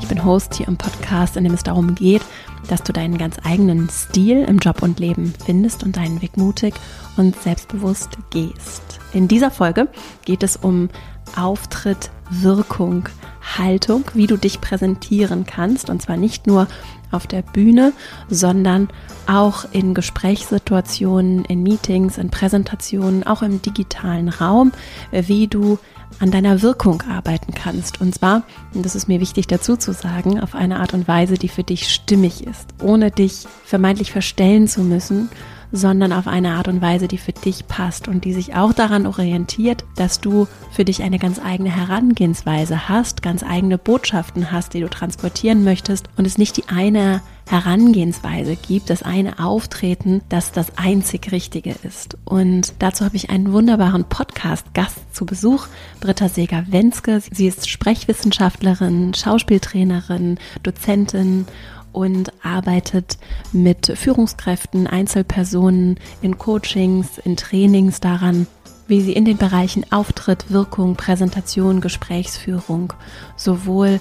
Ich bin Host hier im Podcast, in dem es darum geht, dass du deinen ganz eigenen Stil im Job und Leben findest und deinen Weg mutig und selbstbewusst gehst. In dieser Folge geht es um Auftritt, Wirkung, Haltung, wie du dich präsentieren kannst und zwar nicht nur auf der Bühne, sondern auch in Gesprächssituationen, in Meetings, in Präsentationen, auch im digitalen Raum, wie du an deiner Wirkung arbeiten kannst. Und zwar, und das ist mir wichtig dazu zu sagen, auf eine Art und Weise, die für dich stimmig ist, ohne dich vermeintlich verstellen zu müssen, sondern auf eine Art und Weise, die für dich passt und die sich auch daran orientiert, dass du für dich eine ganz eigene Herangehensweise hast, ganz eigene Botschaften hast, die du transportieren möchtest und es nicht die eine Herangehensweise gibt, das eine Auftreten, das das einzig Richtige ist. Und dazu habe ich einen wunderbaren Podcast-Gast zu Besuch, Britta Seger-Wenske. Sie ist Sprechwissenschaftlerin, Schauspieltrainerin, Dozentin und arbeitet mit Führungskräften, Einzelpersonen in Coachings, in Trainings daran, wie sie in den Bereichen Auftritt, Wirkung, Präsentation, Gesprächsführung sowohl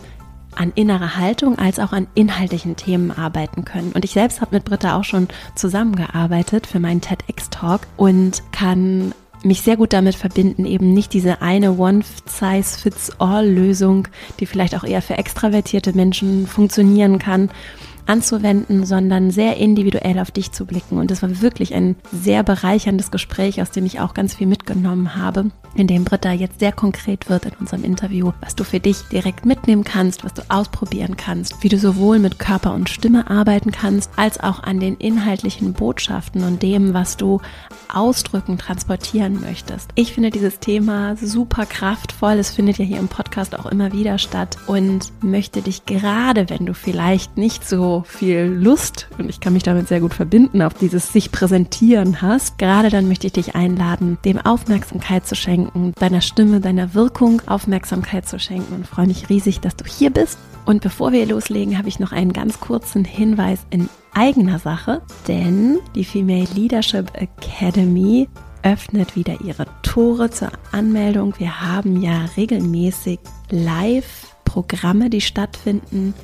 an innerer Haltung als auch an inhaltlichen Themen arbeiten können. Und ich selbst habe mit Britta auch schon zusammengearbeitet für meinen TEDx-Talk und kann mich sehr gut damit verbinden, eben nicht diese eine One-Size-Fits-All-Lösung, die vielleicht auch eher für extravertierte Menschen funktionieren kann, anzuwenden, sondern sehr individuell auf dich zu blicken. Und es war wirklich ein sehr bereicherndes Gespräch, aus dem ich auch ganz viel mitgenommen habe, in dem Britta jetzt sehr konkret wird in unserem Interview, was du für dich direkt mitnehmen kannst, was du ausprobieren kannst, wie du sowohl mit Körper und Stimme arbeiten kannst, als auch an den inhaltlichen Botschaften und dem, was du ausdrücken, transportieren möchtest. Ich finde dieses Thema super kraftvoll. Es findet ja hier im Podcast auch immer wieder statt und möchte dich gerade, wenn du vielleicht nicht so viel Lust, und ich kann mich damit sehr gut verbinden, auf dieses sich präsentieren hast, gerade dann möchte ich dich einladen, dem Aufmerksamkeit zu schenken, deiner Stimme, deiner Wirkung Aufmerksamkeit zu schenken und freue mich riesig, dass du hier bist. Und bevor wir loslegen, habe ich noch einen ganz kurzen Hinweis in eigener Sache, denn die Female Leadership Academy öffnet wieder ihre Tore zur Anmeldung. Wir haben ja regelmäßig Live-Programme, die stattfinden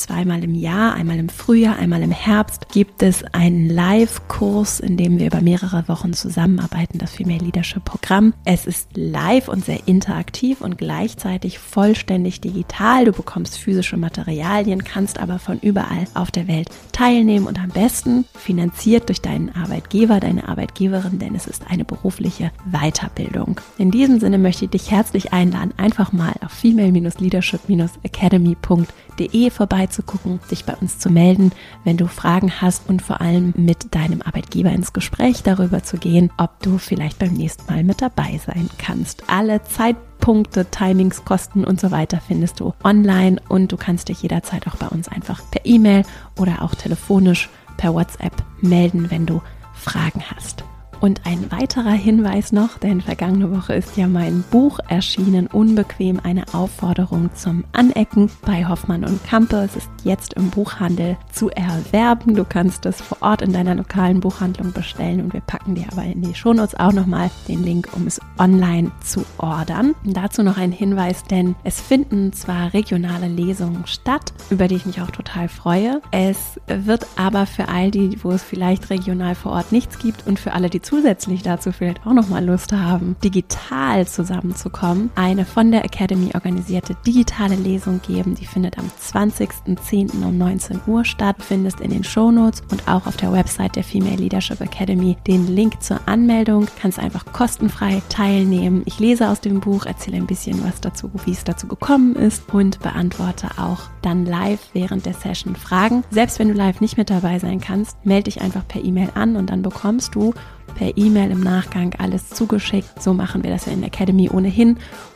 zweimal im Jahr, einmal im Frühjahr, einmal im Herbst, gibt es einen Live-Kurs, in dem wir über mehrere Wochen zusammenarbeiten, das Female Leadership Programm. Es ist live und sehr interaktiv und gleichzeitig vollständig digital. Du bekommst physische Materialien, kannst aber von überall auf der Welt teilnehmen und am besten finanziert durch deinen Arbeitgeber, deine Arbeitgeberin, denn es ist eine berufliche Weiterbildung. In diesem Sinne möchte ich dich herzlich einladen, einfach mal auf female-leadership-academy.de vorbei vorbeizugucken, dich bei uns zu melden, wenn du Fragen hast und vor allem mit deinem Arbeitgeber ins Gespräch darüber zu gehen, ob du vielleicht beim nächsten Mal mit dabei sein kannst. Alle Zeitpunkte, Timings, Kosten und so weiter findest du online und du kannst dich jederzeit auch bei uns einfach per E-Mail oder auch telefonisch per WhatsApp melden, wenn du Fragen hast. Und ein weiterer Hinweis noch, denn vergangene Woche ist ja mein Buch erschienen, Unbequem, eine Aufforderung zum Anecken bei Hoffmann und Kampe. Es ist jetzt im Buchhandel zu erwerben. Du kannst es vor Ort in deiner lokalen Buchhandlung bestellen und wir packen dir aber in die Shownotes auch nochmal den Link, um es online zu ordern. Und dazu noch ein Hinweis, denn es finden zwar regionale Lesungen statt, über die ich mich auch total freue. Es wird aber für all die, wo es vielleicht regional vor Ort nichts gibt und für alle, die zusätzlich dazu vielleicht auch nochmal Lust haben, digital zusammenzukommen, eine von der Academy organisierte digitale Lesung geben. Die findet am 20.10. um 19 Uhr statt. Findest in den Shownotes und auch auf der Website der Female Leadership Academy den Link zur Anmeldung. Du kannst einfach kostenfrei teilnehmen. Ich lese aus dem Buch, erzähle ein bisschen was dazu, wie es dazu gekommen ist und beantworte auch dann live während der Session Fragen. Selbst wenn du live nicht mit dabei sein kannst, melde dich einfach per E-Mail an und dann bekommst du per E-Mail im Nachgang alles zugeschickt. So machen wir das ja in der Academy ohnehin.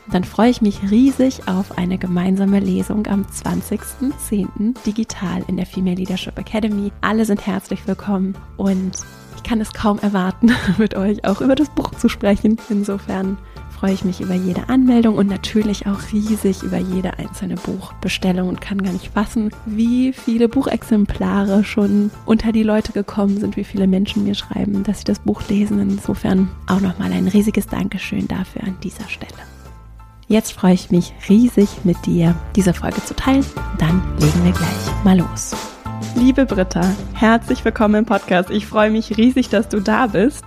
Und dann freue ich mich riesig auf eine gemeinsame Lesung am 20.10. digital in der Female Leadership Academy. Alle sind herzlich willkommen und ich kann es kaum erwarten, mit euch auch über das Buch zu sprechen. Insofern freue ich mich über jede Anmeldung und natürlich auch riesig über jede einzelne Buchbestellung und kann gar nicht fassen, wie viele Buchexemplare schon unter die Leute gekommen sind, wie viele Menschen mir schreiben, dass sie das Buch lesen. Insofern auch nochmal ein riesiges Dankeschön dafür an dieser Stelle. Jetzt freue ich mich riesig mit dir, diese Folge zu teilen. Dann legen wir gleich mal los. Liebe Britta, herzlich willkommen im Podcast. Ich freue mich riesig, dass du da bist.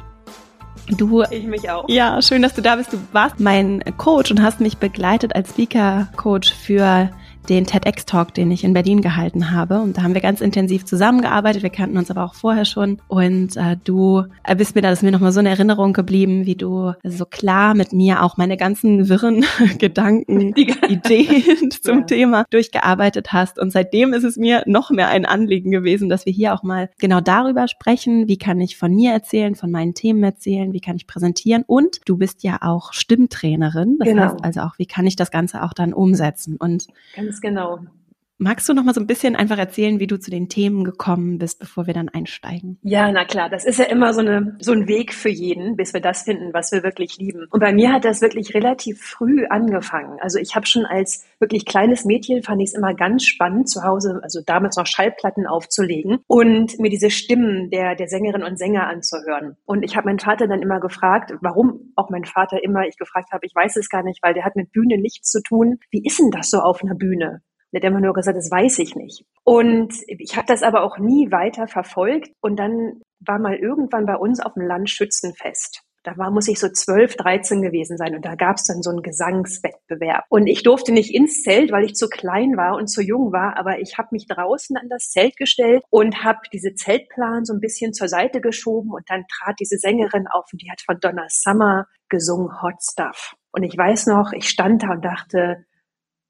Du, ich mich auch. Ja, schön, dass du da bist. Du warst mein Coach und hast mich begleitet als Speaker-Coach für den TEDx-Talk, den ich in Berlin gehalten habe. Und da haben wir ganz intensiv zusammengearbeitet. Wir kannten uns aber auch vorher schon. Und äh, du bist mir da, das ist mir nochmal so eine Erinnerung geblieben, wie du so klar mit mir auch meine ganzen wirren Gedanken, Ideen zum ja. Thema durchgearbeitet hast. Und seitdem ist es mir noch mehr ein Anliegen gewesen, dass wir hier auch mal genau darüber sprechen. Wie kann ich von mir erzählen, von meinen Themen erzählen? Wie kann ich präsentieren? Und du bist ja auch Stimmtrainerin. Das genau. heißt also auch, wie kann ich das Ganze auch dann umsetzen? Und Ganz genau. Magst du noch mal so ein bisschen einfach erzählen, wie du zu den Themen gekommen bist, bevor wir dann einsteigen? Ja, na klar, das ist ja immer so eine so ein Weg für jeden, bis wir das finden, was wir wirklich lieben. Und bei mir hat das wirklich relativ früh angefangen. Also ich habe schon als wirklich kleines Mädchen fand ich es immer ganz spannend zu Hause, also damals noch Schallplatten aufzulegen und mir diese Stimmen der der Sängerinnen und Sänger anzuhören. Und ich habe meinen Vater dann immer gefragt, warum auch mein Vater immer ich gefragt habe, ich weiß es gar nicht, weil der hat mit Bühne nichts zu tun. Wie ist denn das so auf einer Bühne? Der hat immer nur gesagt, das weiß ich nicht. Und ich habe das aber auch nie weiter verfolgt. Und dann war mal irgendwann bei uns auf dem Land Schützenfest. Da war, muss ich so zwölf, dreizehn gewesen sein. Und da gab es dann so einen Gesangswettbewerb. Und ich durfte nicht ins Zelt, weil ich zu klein war und zu jung war. Aber ich habe mich draußen an das Zelt gestellt und habe diese Zeltplan so ein bisschen zur Seite geschoben. Und dann trat diese Sängerin auf und die hat von Donna Summer gesungen Hot Stuff. Und ich weiß noch, ich stand da und dachte,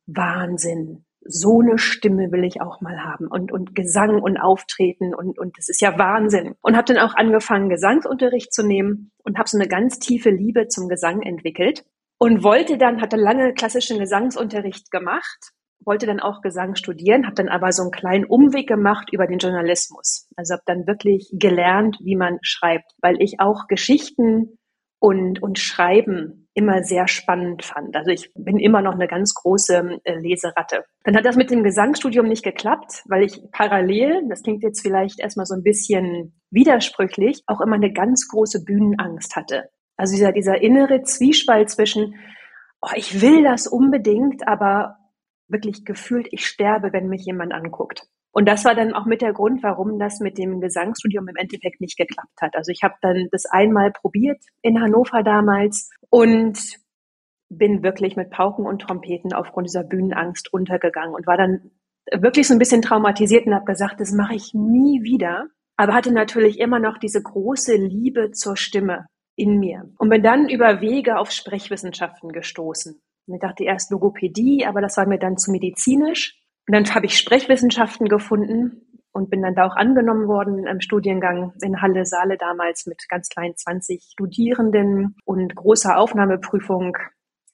Wahnsinn so eine Stimme will ich auch mal haben und, und Gesang und Auftreten und, und das ist ja Wahnsinn. Und habe dann auch angefangen, Gesangsunterricht zu nehmen und habe so eine ganz tiefe Liebe zum Gesang entwickelt und wollte dann, hatte lange klassischen Gesangsunterricht gemacht, wollte dann auch Gesang studieren, habe dann aber so einen kleinen Umweg gemacht über den Journalismus. Also habe dann wirklich gelernt, wie man schreibt, weil ich auch Geschichten und, und Schreiben immer sehr spannend fand. Also ich bin immer noch eine ganz große äh, Leseratte. Dann hat das mit dem Gesangsstudium nicht geklappt, weil ich parallel, das klingt jetzt vielleicht erstmal so ein bisschen widersprüchlich, auch immer eine ganz große Bühnenangst hatte. Also dieser, dieser innere Zwiespalt zwischen, oh, ich will das unbedingt, aber wirklich gefühlt, ich sterbe, wenn mich jemand anguckt. Und das war dann auch mit der Grund, warum das mit dem Gesangsstudium im Endeffekt nicht geklappt hat. Also ich habe dann das einmal probiert in Hannover damals und bin wirklich mit Pauken und Trompeten aufgrund dieser Bühnenangst untergegangen und war dann wirklich so ein bisschen traumatisiert und habe gesagt, das mache ich nie wieder. Aber hatte natürlich immer noch diese große Liebe zur Stimme in mir und bin dann über Wege auf Sprechwissenschaften gestoßen. Und ich dachte erst Logopädie, aber das war mir dann zu medizinisch. Und dann habe ich Sprechwissenschaften gefunden und bin dann da auch angenommen worden im Studiengang in Halle Saale damals mit ganz kleinen 20 Studierenden und großer Aufnahmeprüfung.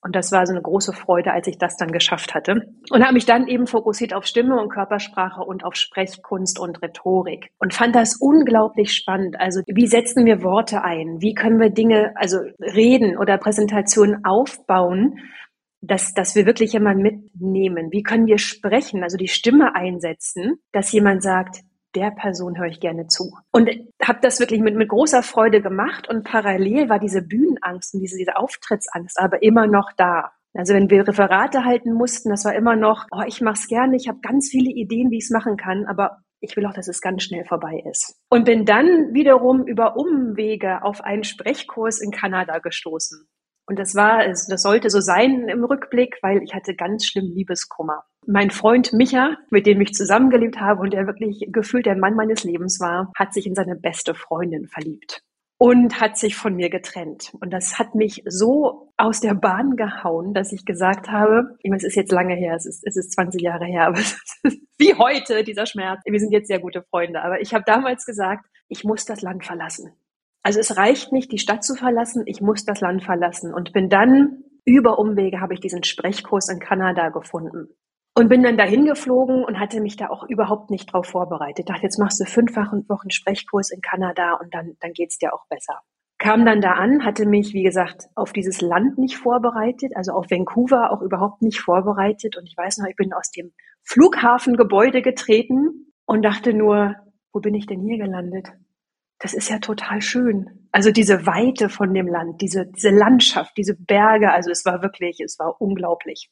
Und das war so eine große Freude, als ich das dann geschafft hatte. Und habe mich dann eben fokussiert auf Stimme und Körpersprache und auf Sprechkunst und Rhetorik. Und fand das unglaublich spannend. Also wie setzen wir Worte ein? Wie können wir Dinge, also Reden oder Präsentationen aufbauen, dass, dass wir wirklich jemanden mitnehmen. Wie können wir sprechen, also die Stimme einsetzen, dass jemand sagt, der Person höre ich gerne zu. Und habe das wirklich mit, mit großer Freude gemacht und parallel war diese Bühnenangst und diese, diese Auftrittsangst aber immer noch da. Also wenn wir Referate halten mussten, das war immer noch, oh, ich mache es gerne, ich habe ganz viele Ideen, wie ich es machen kann, aber ich will auch, dass es ganz schnell vorbei ist. Und bin dann wiederum über Umwege auf einen Sprechkurs in Kanada gestoßen. Und das war, das sollte so sein im Rückblick, weil ich hatte ganz schlimm Liebeskummer. Mein Freund Micha, mit dem ich zusammengelebt habe und der wirklich gefühlt der Mann meines Lebens war, hat sich in seine beste Freundin verliebt und hat sich von mir getrennt. Und das hat mich so aus der Bahn gehauen, dass ich gesagt habe, ich meine, es ist jetzt lange her, es ist, es ist 20 Jahre her, aber es ist wie heute dieser Schmerz. Wir sind jetzt sehr gute Freunde, aber ich habe damals gesagt, ich muss das Land verlassen. Also es reicht nicht, die Stadt zu verlassen, ich muss das Land verlassen und bin dann über Umwege habe ich diesen Sprechkurs in Kanada gefunden. Und bin dann dahin geflogen und hatte mich da auch überhaupt nicht drauf vorbereitet. Dachte, jetzt machst du fünf Wochen Sprechkurs in Kanada und dann, dann geht's dir auch besser. Kam dann da an, hatte mich, wie gesagt, auf dieses Land nicht vorbereitet, also auf Vancouver auch überhaupt nicht vorbereitet. Und ich weiß noch, ich bin aus dem Flughafengebäude getreten und dachte nur, wo bin ich denn hier gelandet? Das ist ja total schön. Also diese Weite von dem Land, diese, diese Landschaft, diese Berge, also es war wirklich, es war unglaublich.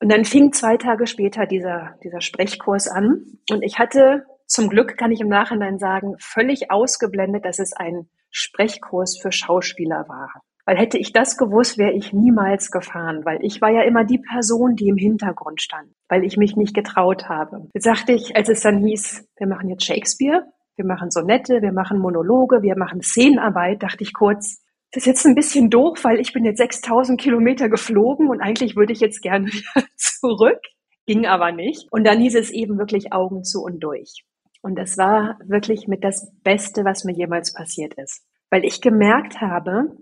Und dann fing zwei Tage später dieser, dieser Sprechkurs an. Und ich hatte zum Glück, kann ich im Nachhinein sagen, völlig ausgeblendet, dass es ein Sprechkurs für Schauspieler war. Weil hätte ich das gewusst, wäre ich niemals gefahren, weil ich war ja immer die Person, die im Hintergrund stand, weil ich mich nicht getraut habe. Jetzt sagte ich, als es dann hieß, wir machen jetzt Shakespeare, wir machen Sonette, wir machen Monologe, wir machen Szenenarbeit, dachte ich kurz, das ist jetzt ein bisschen doof, weil ich bin jetzt 6000 Kilometer geflogen und eigentlich würde ich jetzt gerne wieder zurück. Ging aber nicht. Und dann hieß es eben wirklich Augen zu und durch. Und das war wirklich mit das Beste, was mir jemals passiert ist. Weil ich gemerkt habe,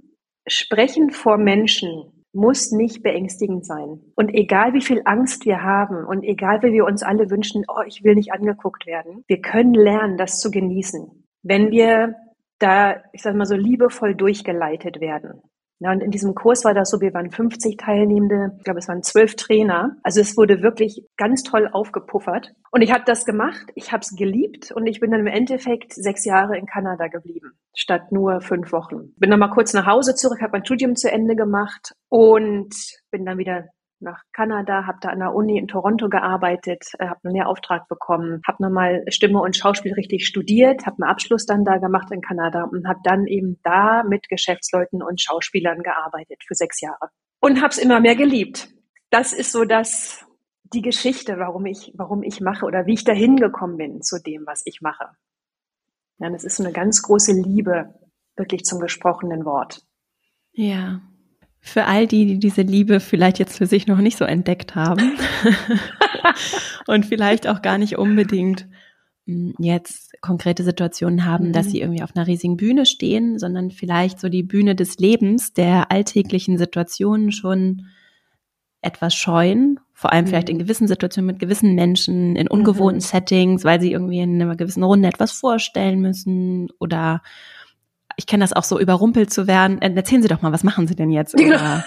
sprechen vor Menschen muss nicht beängstigend sein. Und egal wie viel Angst wir haben und egal wie wir uns alle wünschen, oh, ich will nicht angeguckt werden, wir können lernen, das zu genießen. Wenn wir da, ich sag mal so, liebevoll durchgeleitet werden. Ja, und in diesem Kurs war das so, wir waren 50 Teilnehmende, ich glaube, es waren zwölf Trainer. Also es wurde wirklich ganz toll aufgepuffert. Und ich habe das gemacht, ich habe es geliebt und ich bin dann im Endeffekt sechs Jahre in Kanada geblieben, statt nur fünf Wochen. Bin dann mal kurz nach Hause zurück, habe mein Studium zu Ende gemacht und bin dann wieder nach Kanada, habe da an der Uni in Toronto gearbeitet, äh, habe einen Lehrauftrag bekommen, habe nochmal Stimme und Schauspiel richtig studiert, habe einen Abschluss dann da gemacht in Kanada und habe dann eben da mit Geschäftsleuten und Schauspielern gearbeitet für sechs Jahre und habe es immer mehr geliebt. Das ist so das die Geschichte, warum ich warum ich mache oder wie ich dahin gekommen bin zu dem, was ich mache. Ja, das ist so eine ganz große Liebe wirklich zum gesprochenen Wort. Ja, für all die, die diese Liebe vielleicht jetzt für sich noch nicht so entdeckt haben und vielleicht auch gar nicht unbedingt hm, jetzt konkrete Situationen haben, mhm. dass sie irgendwie auf einer riesigen Bühne stehen, sondern vielleicht so die Bühne des Lebens, der alltäglichen Situationen schon etwas scheuen, vor allem mhm. vielleicht in gewissen Situationen mit gewissen Menschen, in ungewohnten mhm. Settings, weil sie irgendwie in einer gewissen Runde etwas vorstellen müssen oder ich kenne das auch so, überrumpelt zu werden. Äh, erzählen Sie doch mal, was machen Sie denn jetzt? Genau. Oder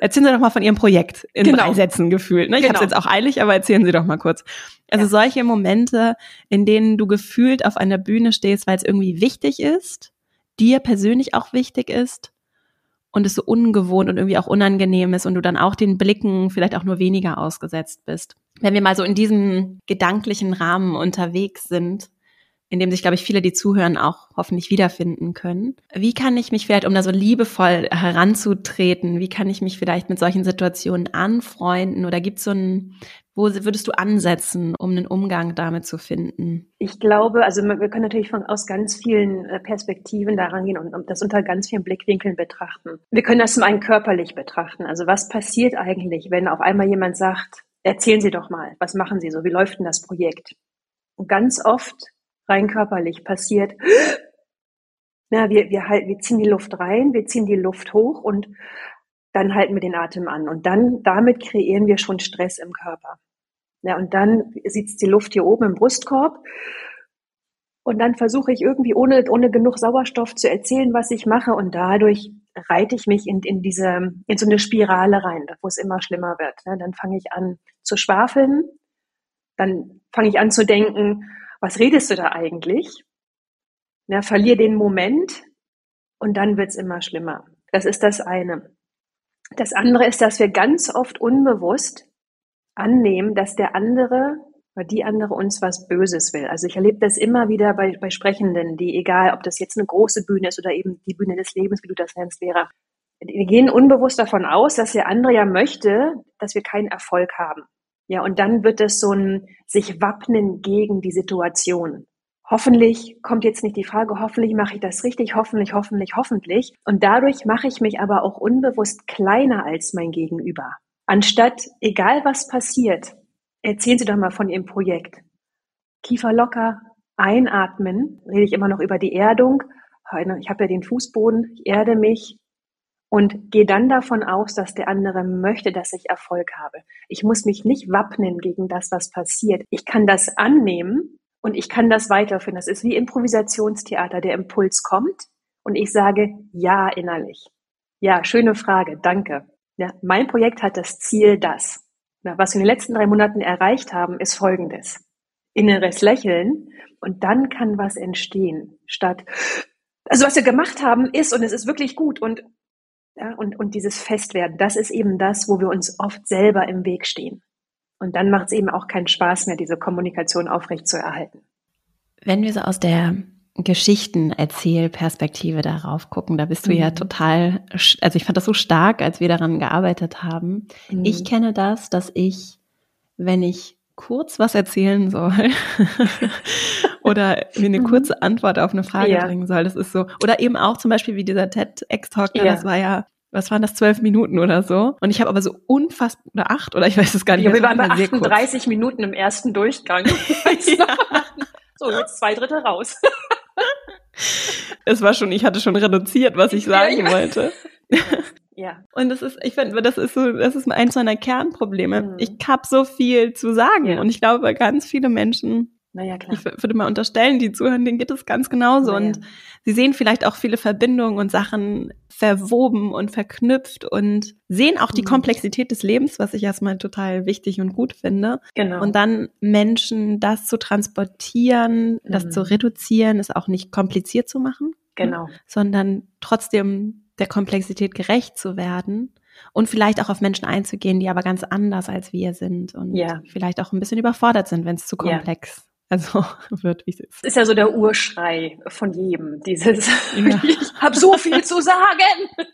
erzählen Sie doch mal von Ihrem Projekt in genau. drei Sätzen gefühlt. Ne? Ich genau. habe es jetzt auch eilig, aber erzählen Sie doch mal kurz. Also ja. solche Momente, in denen du gefühlt auf einer Bühne stehst, weil es irgendwie wichtig ist, dir persönlich auch wichtig ist und es so ungewohnt und irgendwie auch unangenehm ist und du dann auch den Blicken vielleicht auch nur weniger ausgesetzt bist. Wenn wir mal so in diesem gedanklichen Rahmen unterwegs sind, in dem sich, glaube ich, viele, die zuhören, auch hoffentlich wiederfinden können. Wie kann ich mich vielleicht, um da so liebevoll heranzutreten, wie kann ich mich vielleicht mit solchen Situationen anfreunden oder gibt es so ein, wo würdest du ansetzen, um einen Umgang damit zu finden? Ich glaube, also wir können natürlich von aus ganz vielen äh, Perspektiven daran gehen und das unter ganz vielen Blickwinkeln betrachten. Wir können das zum einen körperlich betrachten. Also was passiert eigentlich, wenn auf einmal jemand sagt, erzählen Sie doch mal, was machen Sie so, wie läuft denn das Projekt? Und ganz oft rein körperlich passiert. Na, wir, wir, halten, wir ziehen die Luft rein, wir ziehen die Luft hoch und dann halten wir den Atem an. Und dann, damit kreieren wir schon Stress im Körper. Ja, und dann sitzt die Luft hier oben im Brustkorb. Und dann versuche ich irgendwie ohne, ohne genug Sauerstoff zu erzählen, was ich mache. Und dadurch reite ich mich in, in diese, in so eine Spirale rein, wo es immer schlimmer wird. Ja, dann fange ich an zu schwafeln. Dann fange ich an zu denken, was redest du da eigentlich? Ja, verlier den Moment und dann wird's immer schlimmer. Das ist das eine. Das andere ist, dass wir ganz oft unbewusst annehmen, dass der andere oder die andere uns was Böses will. Also ich erlebe das immer wieder bei, bei Sprechenden, die, egal ob das jetzt eine große Bühne ist oder eben die Bühne des Lebens, wie du das nennst, Lehrer, die gehen unbewusst davon aus, dass der andere ja möchte, dass wir keinen Erfolg haben. Ja, und dann wird es so ein sich wappnen gegen die Situation. Hoffentlich kommt jetzt nicht die Frage, hoffentlich mache ich das richtig, hoffentlich, hoffentlich, hoffentlich. Und dadurch mache ich mich aber auch unbewusst kleiner als mein Gegenüber. Anstatt, egal was passiert, erzählen Sie doch mal von Ihrem Projekt. Kiefer locker, einatmen, rede ich immer noch über die Erdung, ich habe ja den Fußboden, ich erde mich und gehe dann davon aus, dass der andere möchte, dass ich Erfolg habe. Ich muss mich nicht wappnen gegen das, was passiert. Ich kann das annehmen und ich kann das weiterführen. Das ist wie Improvisationstheater. Der Impuls kommt und ich sage ja innerlich. Ja, schöne Frage, danke. Ja, mein Projekt hat das Ziel, das. Na, was wir in den letzten drei Monaten erreicht haben, ist folgendes. Inneres Lächeln und dann kann was entstehen, statt, also was wir gemacht haben ist und es ist wirklich gut und, ja, und, und dieses Festwerden, das ist eben das, wo wir uns oft selber im Weg stehen. Und dann macht es eben auch keinen Spaß mehr, diese Kommunikation aufrechtzuerhalten. Wenn wir so aus der Geschichtenerzählperspektive darauf gucken. Da bist du mhm. ja total, also ich fand das so stark, als wir daran gearbeitet haben. Mhm. Ich kenne das, dass ich, wenn ich kurz was erzählen soll oder mir eine mhm. kurze Antwort auf eine Frage ja. bringen soll, das ist so. Oder eben auch zum Beispiel wie dieser TED-X-Talk, ja. das war ja was waren das, zwölf Minuten oder so. Und ich habe aber so unfassbar, oder acht, oder ich weiß es gar nicht. Ja, wir waren bei 38 Minuten im ersten Durchgang. ja. So, jetzt zwei Drittel raus. es war schon, ich hatte schon reduziert, was ich sagen ja, wollte. Ja. Und das ist, ich finde, das ist so, das ist eins meiner Kernprobleme. Mhm. Ich habe so viel zu sagen und ich glaube, ganz viele Menschen naja, klar. Ich würde mal unterstellen, die zuhören, denen geht es ganz genauso. Naja. Und sie sehen vielleicht auch viele Verbindungen und Sachen verwoben und verknüpft und sehen auch die mhm. Komplexität des Lebens, was ich erstmal total wichtig und gut finde. Genau. Und dann Menschen das zu transportieren, mhm. das zu reduzieren, ist auch nicht kompliziert zu machen. Genau. Sondern trotzdem der Komplexität gerecht zu werden und vielleicht auch auf Menschen einzugehen, die aber ganz anders als wir sind und ja. vielleicht auch ein bisschen überfordert sind, wenn es zu komplex also wird, wie es ist. Das ist ja so der Urschrei von jedem, dieses, ja. ich habe so viel zu sagen.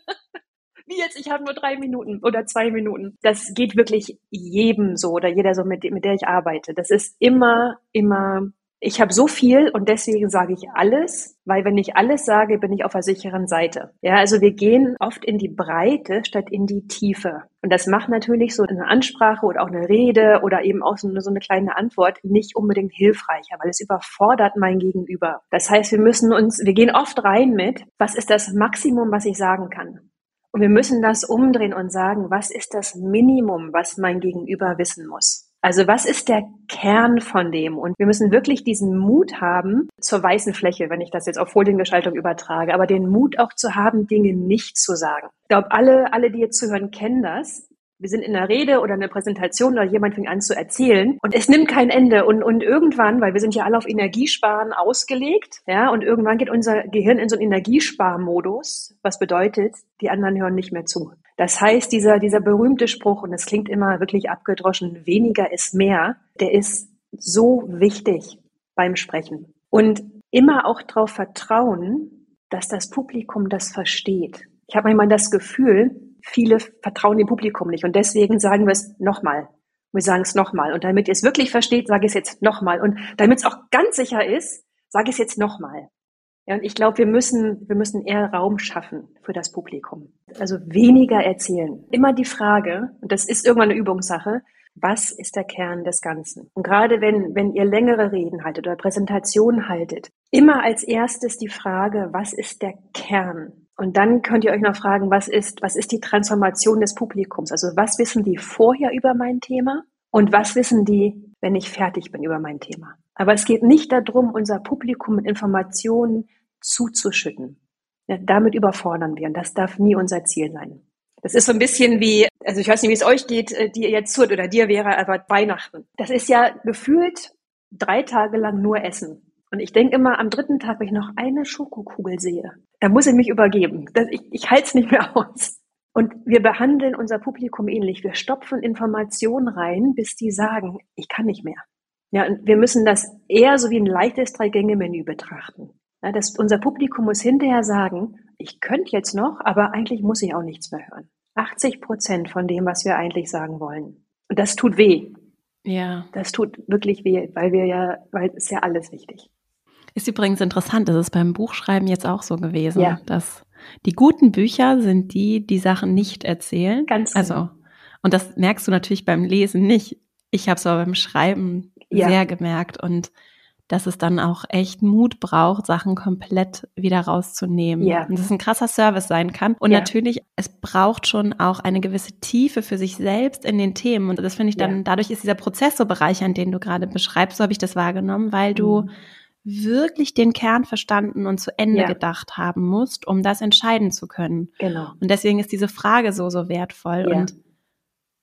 Wie jetzt, ich habe nur drei Minuten oder zwei Minuten. Das geht wirklich jedem so oder jeder so, mit, mit der ich arbeite. Das ist immer, immer ich habe so viel und deswegen sage ich alles, weil wenn ich alles sage, bin ich auf der sicheren Seite. Ja, also wir gehen oft in die Breite statt in die Tiefe. Und das macht natürlich so eine Ansprache oder auch eine Rede oder eben auch so eine, so eine kleine Antwort nicht unbedingt hilfreicher, weil es überfordert mein Gegenüber. Das heißt, wir müssen uns, wir gehen oft rein mit, was ist das Maximum, was ich sagen kann? Und wir müssen das umdrehen und sagen, was ist das Minimum, was mein Gegenüber wissen muss? Also was ist der Kern von dem? Und wir müssen wirklich diesen Mut haben zur weißen Fläche, wenn ich das jetzt auf Foliengestaltung übertrage, aber den Mut auch zu haben, Dinge nicht zu sagen. Ich glaube, alle, alle, die jetzt zuhören, kennen das wir sind in einer Rede oder einer Präsentation oder jemand fängt an zu erzählen und es nimmt kein Ende und, und irgendwann, weil wir sind ja alle auf Energiesparen ausgelegt, ja, und irgendwann geht unser Gehirn in so einen Energiesparmodus, was bedeutet, die anderen hören nicht mehr zu. Das heißt, dieser, dieser berühmte Spruch, und es klingt immer wirklich abgedroschen, weniger ist mehr, der ist so wichtig beim Sprechen. Und immer auch darauf vertrauen, dass das Publikum das versteht. Ich habe manchmal das Gefühl, viele vertrauen dem Publikum nicht und deswegen sagen wir es nochmal. Wir sagen es nochmal. Und damit ihr es wirklich versteht, sage ich es jetzt nochmal. Und damit es auch ganz sicher ist, sage ich es jetzt nochmal. Ja, und ich glaube, wir müssen, wir müssen eher Raum schaffen für das Publikum. Also weniger erzählen. Immer die Frage, und das ist irgendwann eine Übungssache, was ist der Kern des Ganzen? Und gerade wenn, wenn ihr längere Reden haltet oder Präsentationen haltet, immer als erstes die Frage, was ist der Kern? Und dann könnt ihr euch noch fragen, was ist, was ist die Transformation des Publikums? Also was wissen die vorher über mein Thema und was wissen die, wenn ich fertig bin über mein Thema? Aber es geht nicht darum, unser Publikum mit Informationen zuzuschütten. Ja, damit überfordern wir und das darf nie unser Ziel sein. Das ist so ein bisschen wie, also ich weiß nicht, wie es euch geht, äh, die ihr jetzt zuhört oder dir wäre aber Weihnachten. Das ist ja gefühlt drei Tage lang nur Essen. Und ich denke immer am dritten Tag, wenn ich noch eine Schokokugel sehe, dann muss ich mich übergeben. Das, ich ich halte es nicht mehr aus. Und wir behandeln unser Publikum ähnlich. Wir stopfen Informationen rein, bis die sagen, ich kann nicht mehr. Ja, und wir müssen das eher so wie ein leichtes Drei-Gänge-Menü betrachten. Ja, dass unser Publikum muss hinterher sagen, ich könnte jetzt noch, aber eigentlich muss ich auch nichts mehr hören. 80 Prozent von dem, was wir eigentlich sagen wollen. Und das tut weh. Ja. Das tut wirklich weh, weil wir ja, weil es ja alles wichtig. Ist übrigens interessant, das ist beim Buchschreiben jetzt auch so gewesen, ja. dass die guten Bücher sind die, die Sachen nicht erzählen. Ganz also, genau. Also, und das merkst du natürlich beim Lesen nicht. Ich habe es aber beim Schreiben ja. sehr gemerkt und dass es dann auch echt Mut braucht, Sachen komplett wieder rauszunehmen. Ja. Und das ein krasser Service sein kann. Und Ja. natürlich, es braucht schon auch eine gewisse Tiefe für sich selbst in den Themen. Und das finde ich dann, Ja. dadurch ist dieser Prozess so bereichernd, den du gerade beschreibst, so habe ich das wahrgenommen, weil du Mhm. wirklich den Kern verstanden und zu Ende Ja. gedacht haben musst, um das entscheiden zu können. Genau. Und deswegen ist diese Frage so, so wertvoll. Und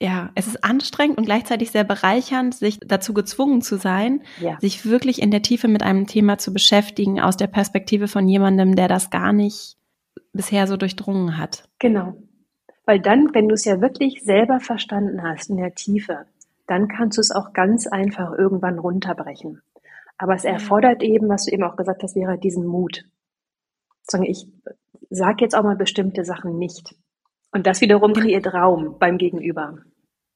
ja, es ist anstrengend und gleichzeitig sehr bereichernd, sich dazu gezwungen zu sein, Ja. sich wirklich in der Tiefe mit einem Thema zu beschäftigen, aus der Perspektive von jemandem, der das gar nicht bisher so durchdrungen hat. Genau. Weil dann, wenn du es ja wirklich selber verstanden hast in der Tiefe, dann kannst du es auch ganz einfach irgendwann runterbrechen. Aber es erfordert eben, was du eben auch gesagt hast, wäre diesen Mut. Ich sag jetzt auch mal bestimmte Sachen nicht. Und das wiederum kreiert Raum beim Gegenüber.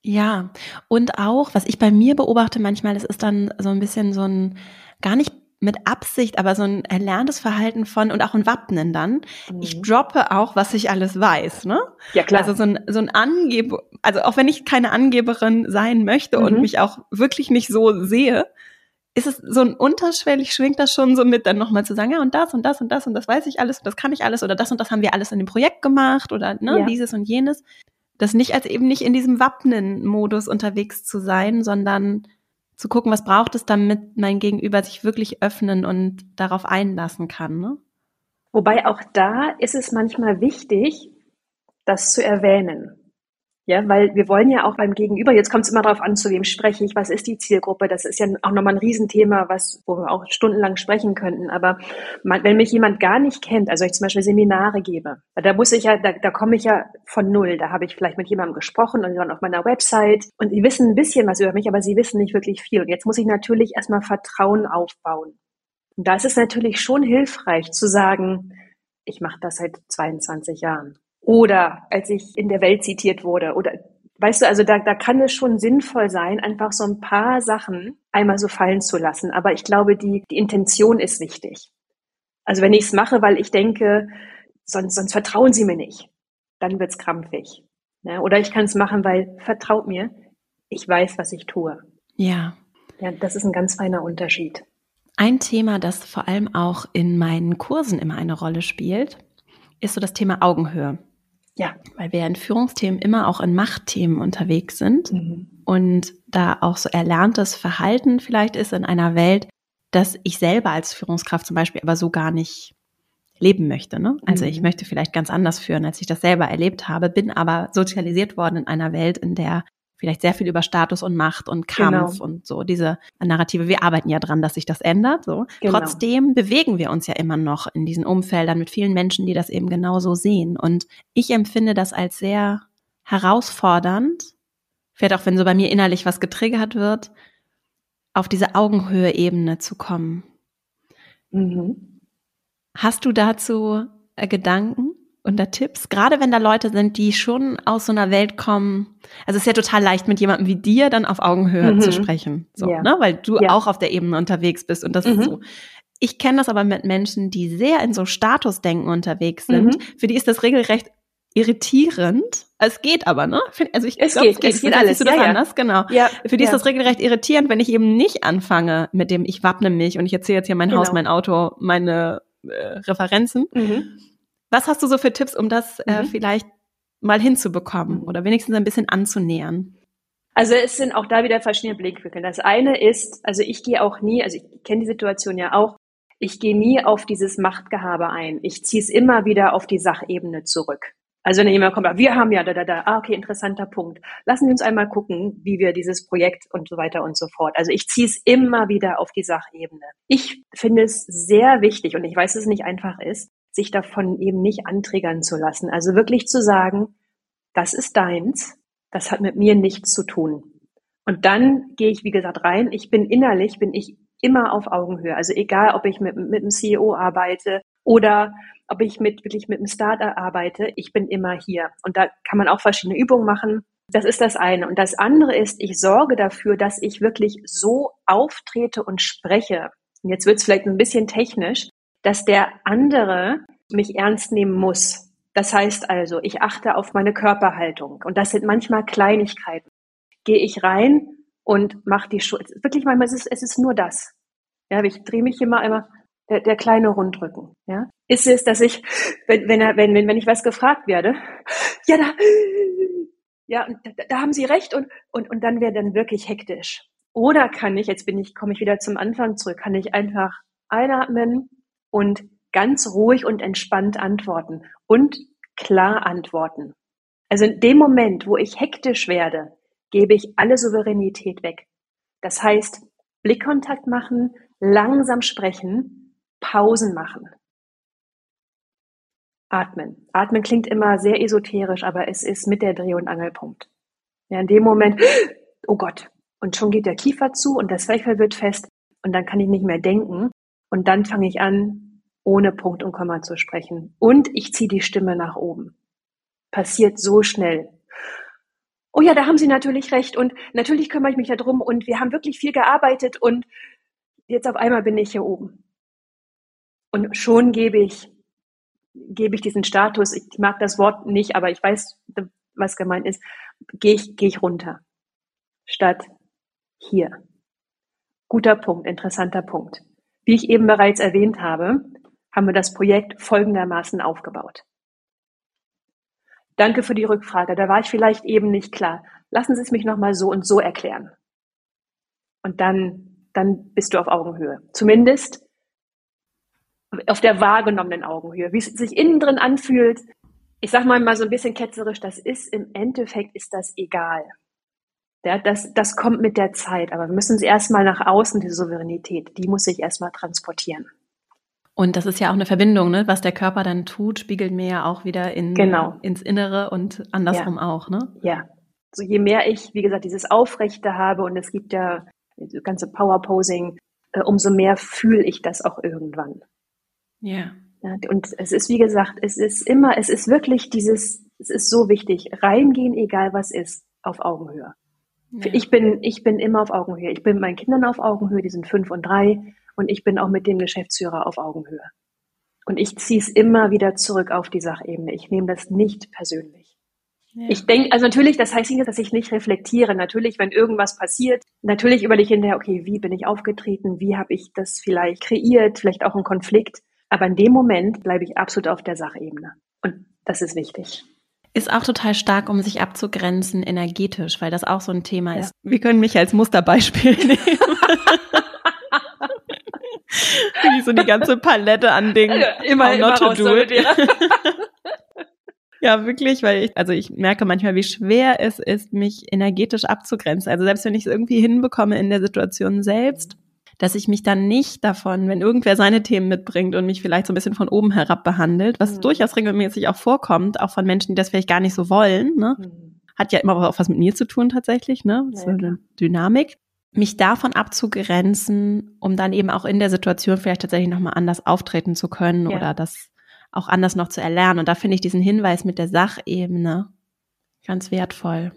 Ja, und auch, was ich bei mir beobachte manchmal, das ist dann so ein bisschen so ein, gar nicht mit Absicht, aber so ein erlerntes Verhalten von und auch ein Wappnen dann. Ich Mhm. droppe auch, was ich alles weiß, ne? Ja, klar. Also so ein, so ein Angebe, also auch wenn ich keine Angeberin sein möchte und Mhm. mich auch wirklich nicht so sehe, ist es so ein unterschwellig, schwingt das schon so mit, dann nochmal zu sagen, ja, und das und das und das und das weiß ich alles und das kann ich alles oder das und das haben wir alles in dem Projekt gemacht oder ne, Ja. dieses und jenes. Das nicht als eben nicht in diesem Wappnen-Modus unterwegs zu sein, sondern zu gucken, was braucht es, damit mein Gegenüber sich wirklich öffnen und darauf einlassen kann. Ne? Wobei auch da ist es manchmal wichtig, das zu erwähnen. Ja, weil wir wollen ja auch beim Gegenüber, jetzt kommt es immer darauf an, zu wem spreche ich, was ist die Zielgruppe, das ist ja auch nochmal ein Riesenthema, was, wo wir auch stundenlang sprechen könnten. Aber man, wenn mich jemand gar nicht kennt, also ich zum Beispiel Seminare gebe, da muss ich ja, da, da komme ich ja von null. Da habe ich vielleicht mit jemandem gesprochen und die waren auf meiner Website und die wissen ein bisschen was über mich, aber sie wissen nicht wirklich viel. Und jetzt muss ich natürlich erstmal Vertrauen aufbauen. Und da ist es natürlich schon hilfreich zu sagen, ich mache das seit 22 Jahren. Oder als ich in der Welt zitiert wurde. Oder weißt du, also da, da kann es schon sinnvoll sein, einfach so ein paar Sachen einmal so fallen zu lassen. Aber ich glaube, die, die Intention ist wichtig. Also wenn ich es mache, weil ich denke, sonst, sonst vertrauen sie mir nicht, dann wird's krampfig. Ne? Oder ich kann es machen, weil vertraut mir, ich weiß, was ich tue. Ja. Ja, das ist ein ganz feiner Unterschied. Ein Thema, das vor allem auch in meinen Kursen immer eine Rolle spielt, ist so das Thema Augenhöhe. Ja. Weil wir in Führungsthemen immer auch in Machtthemen unterwegs sind Mhm. und da auch so erlerntes Verhalten vielleicht ist in einer Welt, dass ich selber als Führungskraft zum Beispiel aber so gar nicht leben möchte. Ne? Also ich Mhm. möchte vielleicht ganz anders führen, als ich das selber erlebt habe, bin aber sozialisiert worden in einer Welt, in der vielleicht sehr viel über Status und Macht und Kampf Genau. und so diese Narrative. Wir arbeiten ja dran, dass sich das ändert. So. Genau. Trotzdem bewegen wir uns ja immer noch in diesen Umfeldern mit vielen Menschen, die das eben genauso sehen. Und ich empfinde das als sehr herausfordernd, vielleicht auch wenn so bei mir innerlich was getriggert wird, auf diese Augenhöhe-Ebene zu kommen. Mhm. Hast du dazu äh, Gedanken oder Tipps? Gerade wenn da Leute sind, die schon aus so einer Welt kommen. Also es ist ja total leicht, mit jemandem wie dir dann auf Augenhöhe Mhm. zu sprechen. So, Ja. ne? Weil du Ja. auch auf der Ebene unterwegs bist. Und das Mhm. ist so. Ich kenne das aber mit Menschen, die sehr in so Statusdenken unterwegs sind. Mhm. Für die ist das regelrecht irritierend. Es geht aber, ne? Also ich Es glaub, geht, geht, geht alles. du das Ja, ja. anders, genau. Ja. Für die ist ja. das regelrecht irritierend, wenn ich eben nicht anfange mit dem, ich wappne mich und ich erzähle jetzt hier mein Haus, Genau. mein Auto, meine äh, Referenzen. Mhm. Was hast du so für Tipps, um das äh, Mhm. vielleicht mal hinzubekommen oder wenigstens ein bisschen anzunähern? Also es sind auch da wieder verschiedene Blickwinkel. Das eine ist, also ich gehe auch nie, also ich kenne die Situation ja auch, ich gehe nie auf dieses Machtgehabe ein. Ich ziehe es immer wieder auf die Sachebene zurück. Also wenn jemand kommt, wir haben ja da, da, da, ah, okay, interessanter Punkt. Lassen Sie uns einmal gucken, wie wir dieses Projekt und so weiter und so fort. Also ich ziehe es immer wieder auf die Sachebene. Ich finde es sehr wichtig und ich weiß, dass es nicht einfach ist, sich davon eben nicht antriggern zu lassen. Also wirklich zu sagen, das ist deins, das hat mit mir nichts zu tun. Und dann gehe ich, wie gesagt, rein. Ich bin innerlich, bin ich immer auf Augenhöhe. Also egal, ob ich mit, mit einem CEO arbeite oder ob ich mit, wirklich mit einem Starter arbeite, ich bin immer hier. Und da kann man auch verschiedene Übungen machen. Das ist das eine. Und das andere ist, ich sorge dafür, dass ich wirklich so auftrete und spreche. Und jetzt wird es vielleicht ein bisschen technisch, dass der andere mich ernst nehmen muss. Das heißt also, ich achte auf meine Körperhaltung. Und das sind manchmal Kleinigkeiten. Gehe ich rein und mache die Schulter. Wirklich manchmal ist es, ist nur das. Ja, ich drehe mich immer einmal, der, der kleine Rundrücken. Ja, ist es, dass ich, wenn, wenn, er, wenn, wenn ich was gefragt werde, ja, da, ja, und da, da haben Sie recht und, und, und dann wäre dann wirklich hektisch. Oder kann ich, jetzt bin ich, komme ich wieder zum Anfang zurück, kann ich einfach einatmen und ganz ruhig und entspannt antworten und klar antworten. Also in dem Moment, wo ich hektisch werde, gebe ich alle Souveränität weg. Das heißt, Blickkontakt machen, langsam sprechen, Pausen machen. Atmen. Atmen klingt immer sehr esoterisch, aber es ist mit der Dreh- und Angelpunkt. Ja, in dem Moment, oh Gott, und schon geht der Kiefer zu und das Zwerchfell wird fest und dann kann ich nicht mehr denken und dann fange ich an, ohne Punkt und Komma zu sprechen. Und ich ziehe die Stimme nach oben. Passiert so schnell. Oh ja, da haben Sie natürlich recht und natürlich kümmere ich mich darum und wir haben wirklich viel gearbeitet und jetzt auf einmal bin ich hier oben. Und schon gebe ich, gebe ich diesen Status, ich mag das Wort nicht, aber ich weiß, was gemeint ist, gehe ich, gehe ich runter. Statt hier. Guter Punkt, interessanter Punkt. Wie ich eben bereits erwähnt habe, haben wir das Projekt folgendermaßen aufgebaut. Danke für die Rückfrage. Da war ich vielleicht eben nicht klar. Lassen Sie es mich nochmal so und so erklären. Und dann, dann bist du auf Augenhöhe. Zumindest auf der wahrgenommenen Augenhöhe. Wie es sich innen drin anfühlt, ich sag mal mal so ein bisschen ketzerisch, das ist im Endeffekt ist das egal. Ja, das, das kommt mit der Zeit, aber wir müssen es erstmal nach außen, diese Souveränität, die muss sich erstmal transportieren. Und das ist ja auch eine Verbindung, ne? Was der Körper dann tut, spiegelt mir ja auch wieder in, genau. ins Innere und andersrum ja. auch, ne? Ja. So je mehr ich, wie gesagt, dieses Aufrechte habe und es gibt ja das ganze Power Posing, äh, umso mehr fühle ich das auch irgendwann. Ja. ja. Und es ist, wie gesagt, es ist immer, es ist wirklich dieses, es ist so wichtig, reingehen, egal was ist, auf Augenhöhe. Ja. Ich bin, ich bin immer auf Augenhöhe. Ich bin mit meinen Kindern auf Augenhöhe, die sind fünf und drei, und ich bin auch mit dem Geschäftsführer auf Augenhöhe. Und ich ziehe es immer wieder zurück auf die Sachebene. Ich nehme das nicht persönlich. Ja. Ich denke, also natürlich, das heißt nicht, dass ich nicht reflektiere. Natürlich, wenn irgendwas passiert, natürlich überlege ich hinterher, okay, wie bin ich aufgetreten? Wie habe ich das vielleicht kreiert? Vielleicht auch ein Konflikt. Aber in dem Moment bleibe ich absolut auf der Sachebene. Und das ist wichtig. Ist auch total stark, um sich abzugrenzen energetisch, weil das auch so ein Thema ja. ist. Wir können mich als Musterbeispiel nehmen. Wie so die ganze Palette an Dingen. Ja, immer, immer raus do it. Ja. wirklich, weil ich, also ich merke manchmal, wie schwer es ist, mich energetisch abzugrenzen. Also selbst wenn ich es irgendwie hinbekomme in der Situation selbst, dass ich mich dann nicht davon, wenn irgendwer seine Themen mitbringt und mich vielleicht so ein bisschen von oben herab behandelt, was mhm. durchaus regelmäßig auch vorkommt, auch von Menschen, die das vielleicht gar nicht so wollen, ne? Mhm. Hat ja immer auch was mit mir zu tun tatsächlich, ne? Das ja, eine Dynamik. Mich davon abzugrenzen, um dann eben auch in der Situation vielleicht tatsächlich nochmal anders auftreten zu können ja. oder das auch anders noch zu erlernen. Und da finde ich diesen Hinweis mit der Sachebene ganz wertvoll.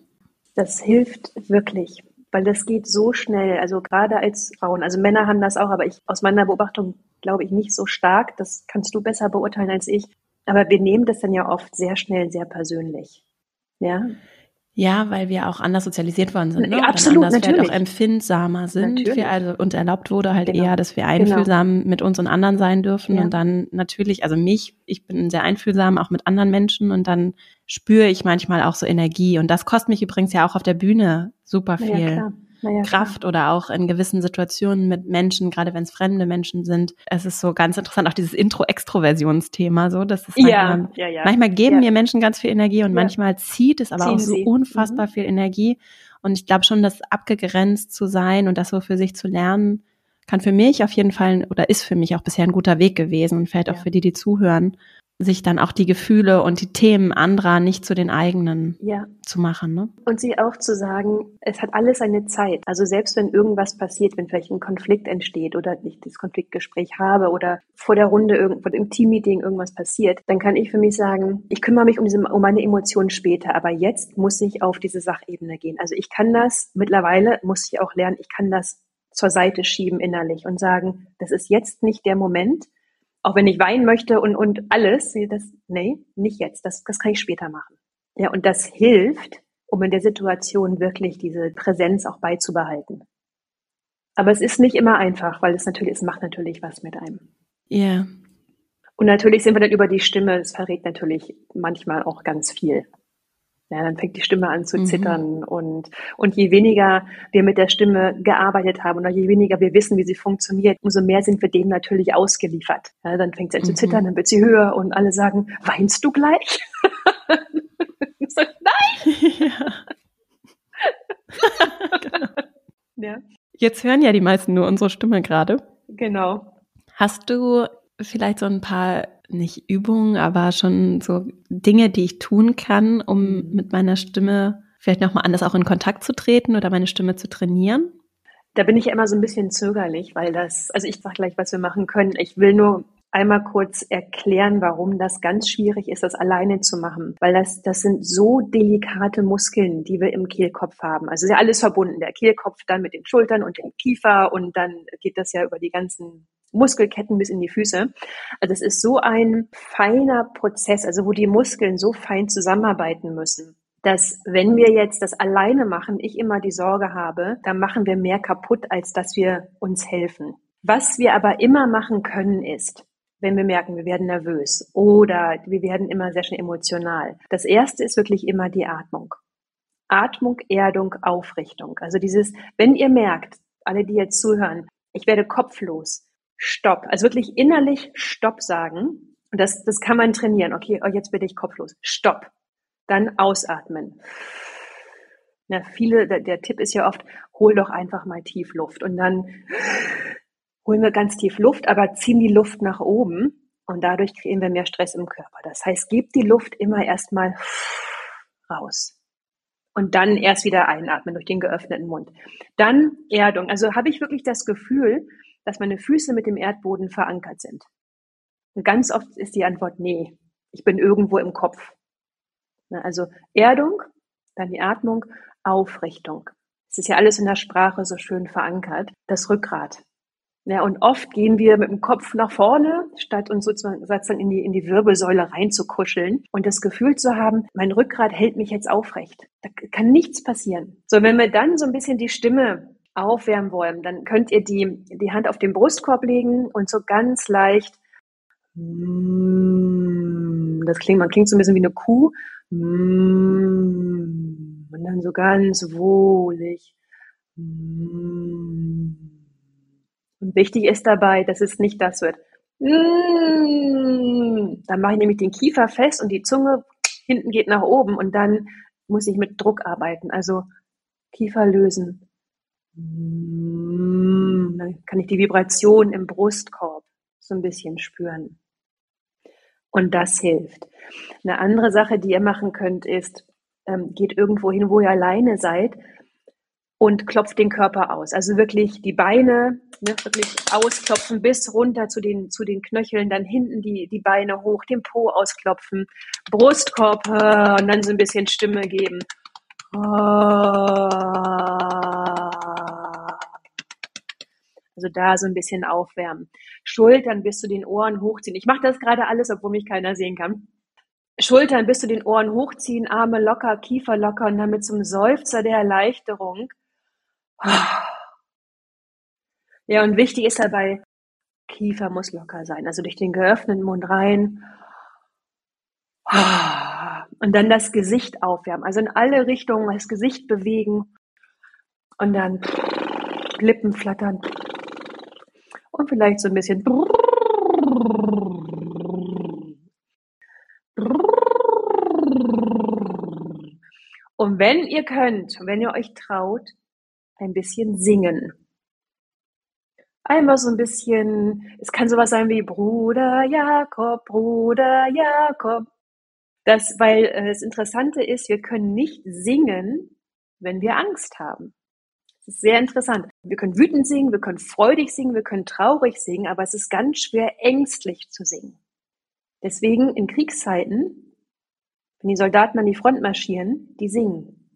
Das hilft wirklich weil das geht so schnell. Also gerade als Frauen, also Männer haben das auch, aber ich aus meiner Beobachtung glaube ich nicht so stark. Das kannst du besser beurteilen als ich. Aber wir nehmen das dann ja oft sehr schnell, sehr persönlich. Ja. Ja, weil wir auch anders sozialisiert worden sind. Ne? Absolut, anders natürlich. Vielleicht auch empfindsamer sind. Wir also, uns erlaubt wurde halt genau. eher, dass wir einfühlsam genau. mit uns und anderen sein dürfen. Ja. Und dann natürlich, also mich, ich bin sehr einfühlsam, auch mit anderen Menschen. Und dann spüre ich manchmal auch so Energie. Und das kostet mich übrigens ja auch auf der Bühne super viel. Ja, ja, Kraft klar. oder auch in gewissen Situationen mit Menschen, gerade wenn es fremde Menschen sind. Es ist so ganz interessant, auch dieses Intro-Extroversionsthema, so, das ist manchmal, ja, ja, manchmal geben mir Menschen ganz viel Energie und manchmal zieht es aber Ziehen auch so sie. unfassbar mhm. viel Energie. Und ich glaube schon, dass abgegrenzt zu sein und das so für sich zu lernen, kann für mich auf jeden Fall oder ist für mich auch bisher ein guter Weg gewesen und vielleicht auch für die, die zuhören, sich dann auch die Gefühle und die Themen anderer nicht zu den eigenen ja. zu machen. Ne? Und sie auch zu sagen, es hat alles eine Zeit. Also selbst wenn irgendwas passiert, wenn vielleicht ein Konflikt entsteht oder ich das Konfliktgespräch habe oder vor der Runde irgendwo im Teammeeting irgendwas passiert, dann kann ich für mich sagen, ich kümmere mich um, diese, um meine Emotionen später, aber jetzt muss ich auf diese Sachebene gehen. Also ich kann das mittlerweile, muss ich auch lernen, ich kann das zur Seite schieben innerlich und sagen, das ist jetzt nicht der Moment, auch wenn ich weinen möchte und, und alles, das, nee, nicht jetzt, das, das kann ich später machen. Ja, und das hilft, um in der Situation wirklich diese Präsenz auch beizubehalten. Aber es ist nicht immer einfach, weil es natürlich, es macht natürlich was mit einem. Ja. Yeah. Und natürlich sind wir dann über die Stimme, es verrät natürlich manchmal auch ganz viel. Ja, dann fängt die Stimme an zu mhm. zittern und, und je weniger wir mit der Stimme gearbeitet haben oder je weniger wir wissen, wie sie funktioniert, umso mehr sind wir dem natürlich ausgeliefert. Ja, dann fängt sie an mhm. zu zittern, dann wird sie höher und alle sagen, weinst du gleich? so, nein! Ja. genau. ja. Jetzt hören ja die meisten nur unsere Stimme gerade. Genau. Hast du vielleicht so ein paar nicht Übungen, aber schon so Dinge, die ich tun kann, um mit meiner Stimme vielleicht nochmal anders auch in Kontakt zu treten oder meine Stimme zu trainieren? Da bin ich ja immer so ein bisschen zögerlich, weil das, also ich sage gleich, was wir machen können. Ich will nur einmal kurz erklären, warum das ganz schwierig ist, das alleine zu machen. Weil das, das sind so delikate Muskeln, die wir im Kehlkopf haben. Also ist ja alles verbunden. Der Kehlkopf dann mit den Schultern und dem Kiefer und dann geht das ja über die ganzen Muskelketten bis in die Füße. Also es ist so ein feiner Prozess, also wo die Muskeln so fein zusammenarbeiten müssen dass wenn wir jetzt das alleine machen, ich immer die Sorge habe, dann machen wir mehr kaputt, als dass wir uns helfen. Was wir aber immer machen können, ist, wenn wir merken, wir werden nervös oder wir werden immer sehr schnell emotional. Das erste ist wirklich immer die Atmung. Atmung, Erdung, Aufrichtung. Also dieses, wenn ihr merkt, alle, die jetzt zuhören, ich werde kopflos, Stopp. Also wirklich innerlich Stopp sagen. Und das, das kann man trainieren. Okay, oh, jetzt bin ich kopflos. Stopp. Dann ausatmen. Na, viele, der, der Tipp ist ja oft, hol doch einfach mal tief Luft. Und dann holen wir ganz tief Luft, aber ziehen die Luft nach oben. Und dadurch kriegen wir mehr Stress im Körper. Das heißt, gebt die Luft immer erstmal raus. Und dann erst wieder einatmen durch den geöffneten Mund. Dann Erdung. Also habe ich wirklich das Gefühl, dass meine Füße mit dem Erdboden verankert sind? Und ganz oft ist die Antwort nee. Ich bin irgendwo im Kopf. Also Erdung, dann die Atmung, Aufrichtung. Es ist ja alles in der Sprache so schön verankert. Das Rückgrat. Ja, und oft gehen wir mit dem Kopf nach vorne, statt uns sozusagen in die, in die Wirbelsäule reinzukuscheln und das Gefühl zu haben, mein Rückgrat hält mich jetzt aufrecht. Da kann nichts passieren. So, wenn wir dann so ein bisschen die Stimme aufwärmen wollen, dann könnt ihr die, die Hand auf den Brustkorb legen und so ganz leicht, das klingt, man klingt so ein bisschen wie eine Kuh, und dann so ganz wohlig. Und wichtig ist dabei, dass es nicht das wird. Dann mache ich nämlich den Kiefer fest und die Zunge hinten geht nach oben und dann muss ich mit Druck arbeiten. Also Kiefer lösen. Mm, dann kann ich die Vibration im Brustkorb so ein bisschen spüren. Und das hilft. Eine andere Sache, die ihr machen könnt, ist, ähm, geht irgendwo hin, wo ihr alleine seid und klopft den Körper aus. Also wirklich die Beine ne, wirklich ausklopfen bis runter zu den, zu den Knöcheln, dann hinten die, die Beine hoch, den Po ausklopfen, Brustkorb äh, und dann so ein bisschen Stimme geben. Oh. Also da so ein bisschen aufwärmen. Schultern bis zu den Ohren hochziehen. Ich mache das gerade alles, obwohl mich keiner sehen kann. Schultern bis zu den Ohren hochziehen, Arme locker, Kiefer locker und dann mit so einem Seufzer der Erleichterung. Ja, und wichtig ist dabei, Kiefer muss locker sein. Also durch den geöffneten Mund rein. Und dann das Gesicht aufwärmen. Also in alle Richtungen das Gesicht bewegen. Und dann Lippen flattern und vielleicht so ein bisschen. Und wenn ihr könnt, wenn ihr euch traut, ein bisschen singen. Einmal so ein bisschen, es kann sowas sein wie Bruder Jakob, Bruder Jakob. Das, weil äh, das Interessante ist, wir können nicht singen, wenn wir Angst haben. Ist sehr interessant. Wir können wütend singen, wir können freudig singen, wir können traurig singen, aber es ist ganz schwer, ängstlich zu singen. Deswegen in Kriegszeiten, wenn die Soldaten an die Front marschieren, die singen.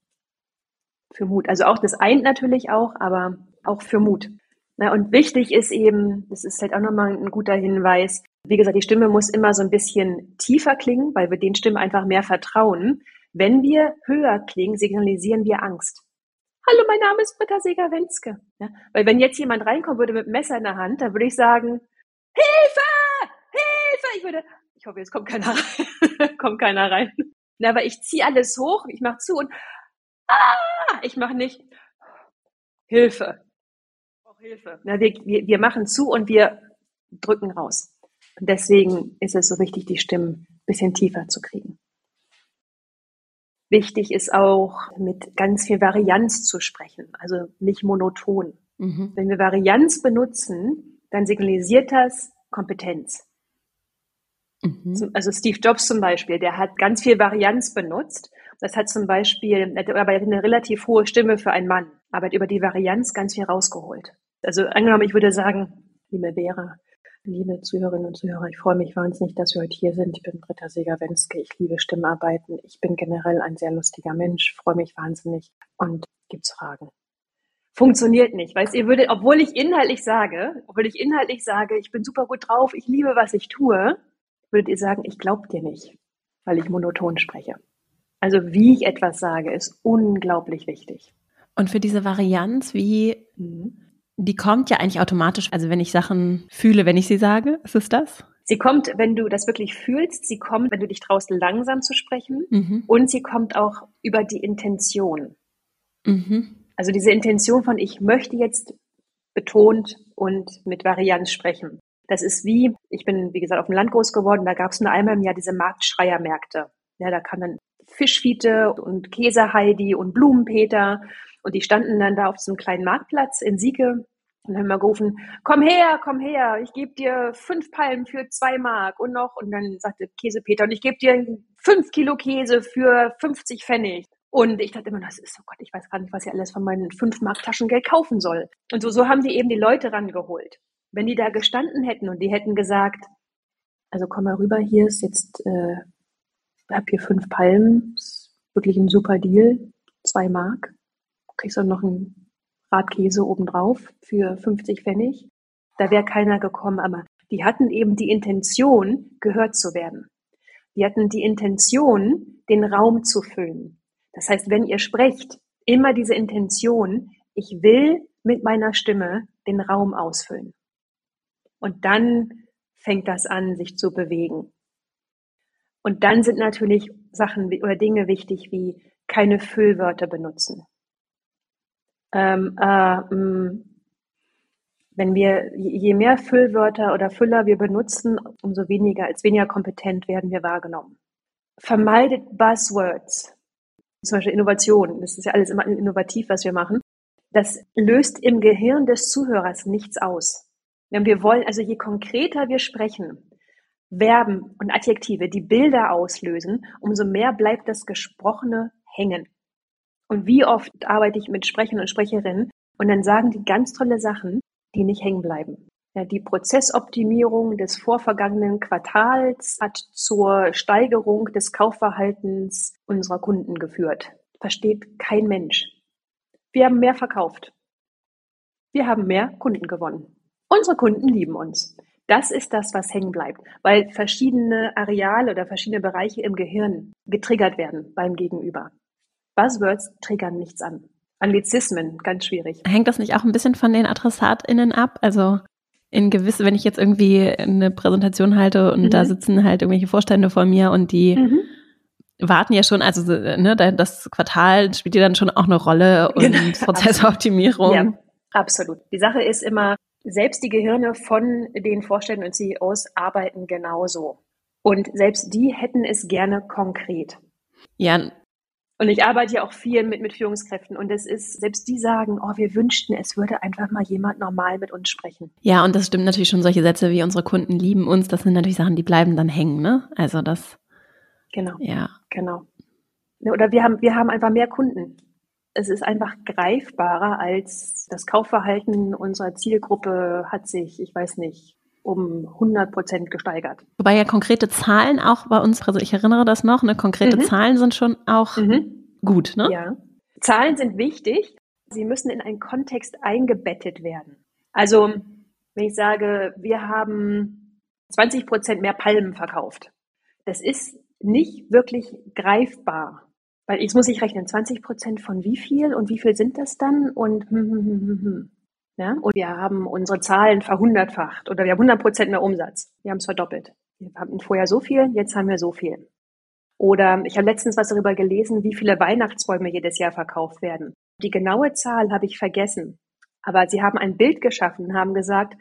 Für Mut. Also auch das eint natürlich auch, aber auch für Mut. Na, und wichtig ist eben, das ist halt auch nochmal ein guter Hinweis, wie gesagt, die Stimme muss immer so ein bisschen tiefer klingen, weil wir den Stimmen einfach mehr vertrauen. Wenn wir höher klingen, signalisieren wir Angst. Hallo, mein Name ist Britta Seger-Wenske. Ja, weil wenn jetzt jemand reinkommen würde mit Messer in der Hand, dann würde ich sagen, Hilfe! Hilfe! Ich würde, ich hoffe, jetzt kommt keiner rein. kommt keiner rein. Na, aber ich ziehe alles hoch, ich mache zu und ah, ich mache nicht Hilfe. Auch Hilfe. Na, wir, wir, wir machen zu und wir drücken raus. Und deswegen ist es so wichtig, die Stimmen ein bisschen tiefer zu kriegen. Wichtig ist auch, mit ganz viel Varianz zu sprechen, also nicht monoton. Mhm. Wenn wir Varianz benutzen, dann signalisiert das Kompetenz. Mhm. Also Steve Jobs zum Beispiel, der hat ganz viel Varianz benutzt. Das hat zum Beispiel, aber er hat eine relativ hohe Stimme für einen Mann, aber hat über die Varianz ganz viel rausgeholt. Also angenommen, ich würde sagen, liebe Vera, Liebe Zuhörerinnen und Zuhörer, ich freue mich wahnsinnig, dass wir heute hier sind. Ich bin Britta Seger-Wenske. Ich liebe Stimmarbeiten. Ich bin generell ein sehr lustiger Mensch, freue mich wahnsinnig. Und gibt's Fragen? Funktioniert nicht, weil ihr würdet, obwohl ich inhaltlich sage, obwohl ich inhaltlich sage, ich bin super gut drauf, ich liebe, was ich tue, würdet ihr sagen, ich glaube dir nicht, weil ich monoton spreche. Also wie ich etwas sage, ist unglaublich wichtig. Und für diese Varianz, wie mhm. Die kommt ja eigentlich automatisch, also wenn ich Sachen fühle, wenn ich sie sage, ist es das? Sie kommt, wenn du das wirklich fühlst, sie kommt, wenn du dich traust, langsam zu sprechen mhm. und sie kommt auch über die Intention. Mhm. Also diese Intention von ich möchte jetzt betont und mit Varianz sprechen. Das ist wie, ich bin, wie gesagt, auf dem Land groß geworden, da gab es nur einmal im Jahr diese Marktschreiermärkte. Ja, da kam dann Fischfiete und Käseheidi und Blumenpeter und die standen dann da auf so einem kleinen Marktplatz in Sieke und haben mal gerufen, komm her, komm her, ich gebe dir fünf Palmen für zwei Mark und noch, und dann sagte Käsepeter, und ich gebe dir fünf Kilo Käse für 50 Pfennig. Und ich dachte immer, das ist, oh Gott, ich weiß gar nicht, was ich alles von meinen fünf Mark Taschengeld kaufen soll. Und so, so haben die eben die Leute rangeholt. Wenn die da gestanden hätten und die hätten gesagt, also komm mal rüber, hier ist jetzt, äh, hab hier fünf Palmen, ist wirklich ein super Deal, zwei Mark kriegst du noch einen Radkäse obendrauf für 50 Pfennig. Da wäre keiner gekommen, aber die hatten eben die Intention, gehört zu werden. Die hatten die Intention, den Raum zu füllen. Das heißt, wenn ihr sprecht, immer diese Intention, ich will mit meiner Stimme den Raum ausfüllen. Und dann fängt das an, sich zu bewegen. Und dann sind natürlich Sachen oder Dinge wichtig, wie keine Füllwörter benutzen ähm, äh, mm, wenn wir, je mehr Füllwörter oder Füller wir benutzen, umso weniger, als weniger kompetent werden wir wahrgenommen. Vermeidet Buzzwords. Zum Beispiel Innovation. Das ist ja alles immer innovativ, was wir machen. Das löst im Gehirn des Zuhörers nichts aus. Wenn wir wollen, also je konkreter wir sprechen, Verben und Adjektive, die Bilder auslösen, umso mehr bleibt das Gesprochene hängen. Und wie oft arbeite ich mit Sprechern und Sprecherinnen und dann sagen die ganz tolle Sachen, die nicht hängen bleiben. Ja, die Prozessoptimierung des vorvergangenen Quartals hat zur Steigerung des Kaufverhaltens unserer Kunden geführt. Versteht kein Mensch. Wir haben mehr verkauft. Wir haben mehr Kunden gewonnen. Unsere Kunden lieben uns. Das ist das, was hängen bleibt, weil verschiedene Areale oder verschiedene Bereiche im Gehirn getriggert werden beim Gegenüber. Buzzwords triggern nichts an. Anglizismen, ganz schwierig. Hängt das nicht auch ein bisschen von den AdressatInnen ab? Also in gewisse, wenn ich jetzt irgendwie eine Präsentation halte und mhm. da sitzen halt irgendwelche Vorstände vor mir und die mhm. warten ja schon, also ne, das Quartal spielt ja dann schon auch eine Rolle und genau. Prozessoptimierung. Ja, absolut. Die Sache ist immer, selbst die Gehirne von den Vorständen und CEOs arbeiten genauso. Und selbst die hätten es gerne konkret. Ja, und ich arbeite ja auch viel mit, mit Führungskräften und es ist, selbst die sagen, oh, wir wünschten, es würde einfach mal jemand normal mit uns sprechen. Ja, und das stimmt natürlich schon solche Sätze wie unsere Kunden lieben uns, das sind natürlich Sachen, die bleiben dann hängen, ne? Also das. Genau. Ja. Genau. Oder wir haben, wir haben einfach mehr Kunden. Es ist einfach greifbarer als das Kaufverhalten unserer Zielgruppe hat sich, ich weiß nicht, um 100 Prozent gesteigert. Wobei ja konkrete Zahlen auch bei uns, also ich erinnere das noch, ne, konkrete mhm. Zahlen sind schon auch mhm. gut, ne? Ja. Zahlen sind wichtig. Sie müssen in einen Kontext eingebettet werden. Also, wenn ich sage, wir haben 20 Prozent mehr Palmen verkauft, das ist nicht wirklich greifbar Weil jetzt muss ich rechnen, 20 Prozent von wie viel und wie viel sind das dann? Und, hm, hm, hm, hm, hm. Ja? Und wir haben unsere Zahlen verhundertfacht oder wir haben 100 Prozent mehr Umsatz. Wir haben es verdoppelt. Wir hatten vorher so viel, jetzt haben wir so viel. Oder ich habe letztens was darüber gelesen, wie viele Weihnachtsbäume jedes Jahr verkauft werden. Die genaue Zahl habe ich vergessen. Aber sie haben ein Bild geschaffen und haben gesagt,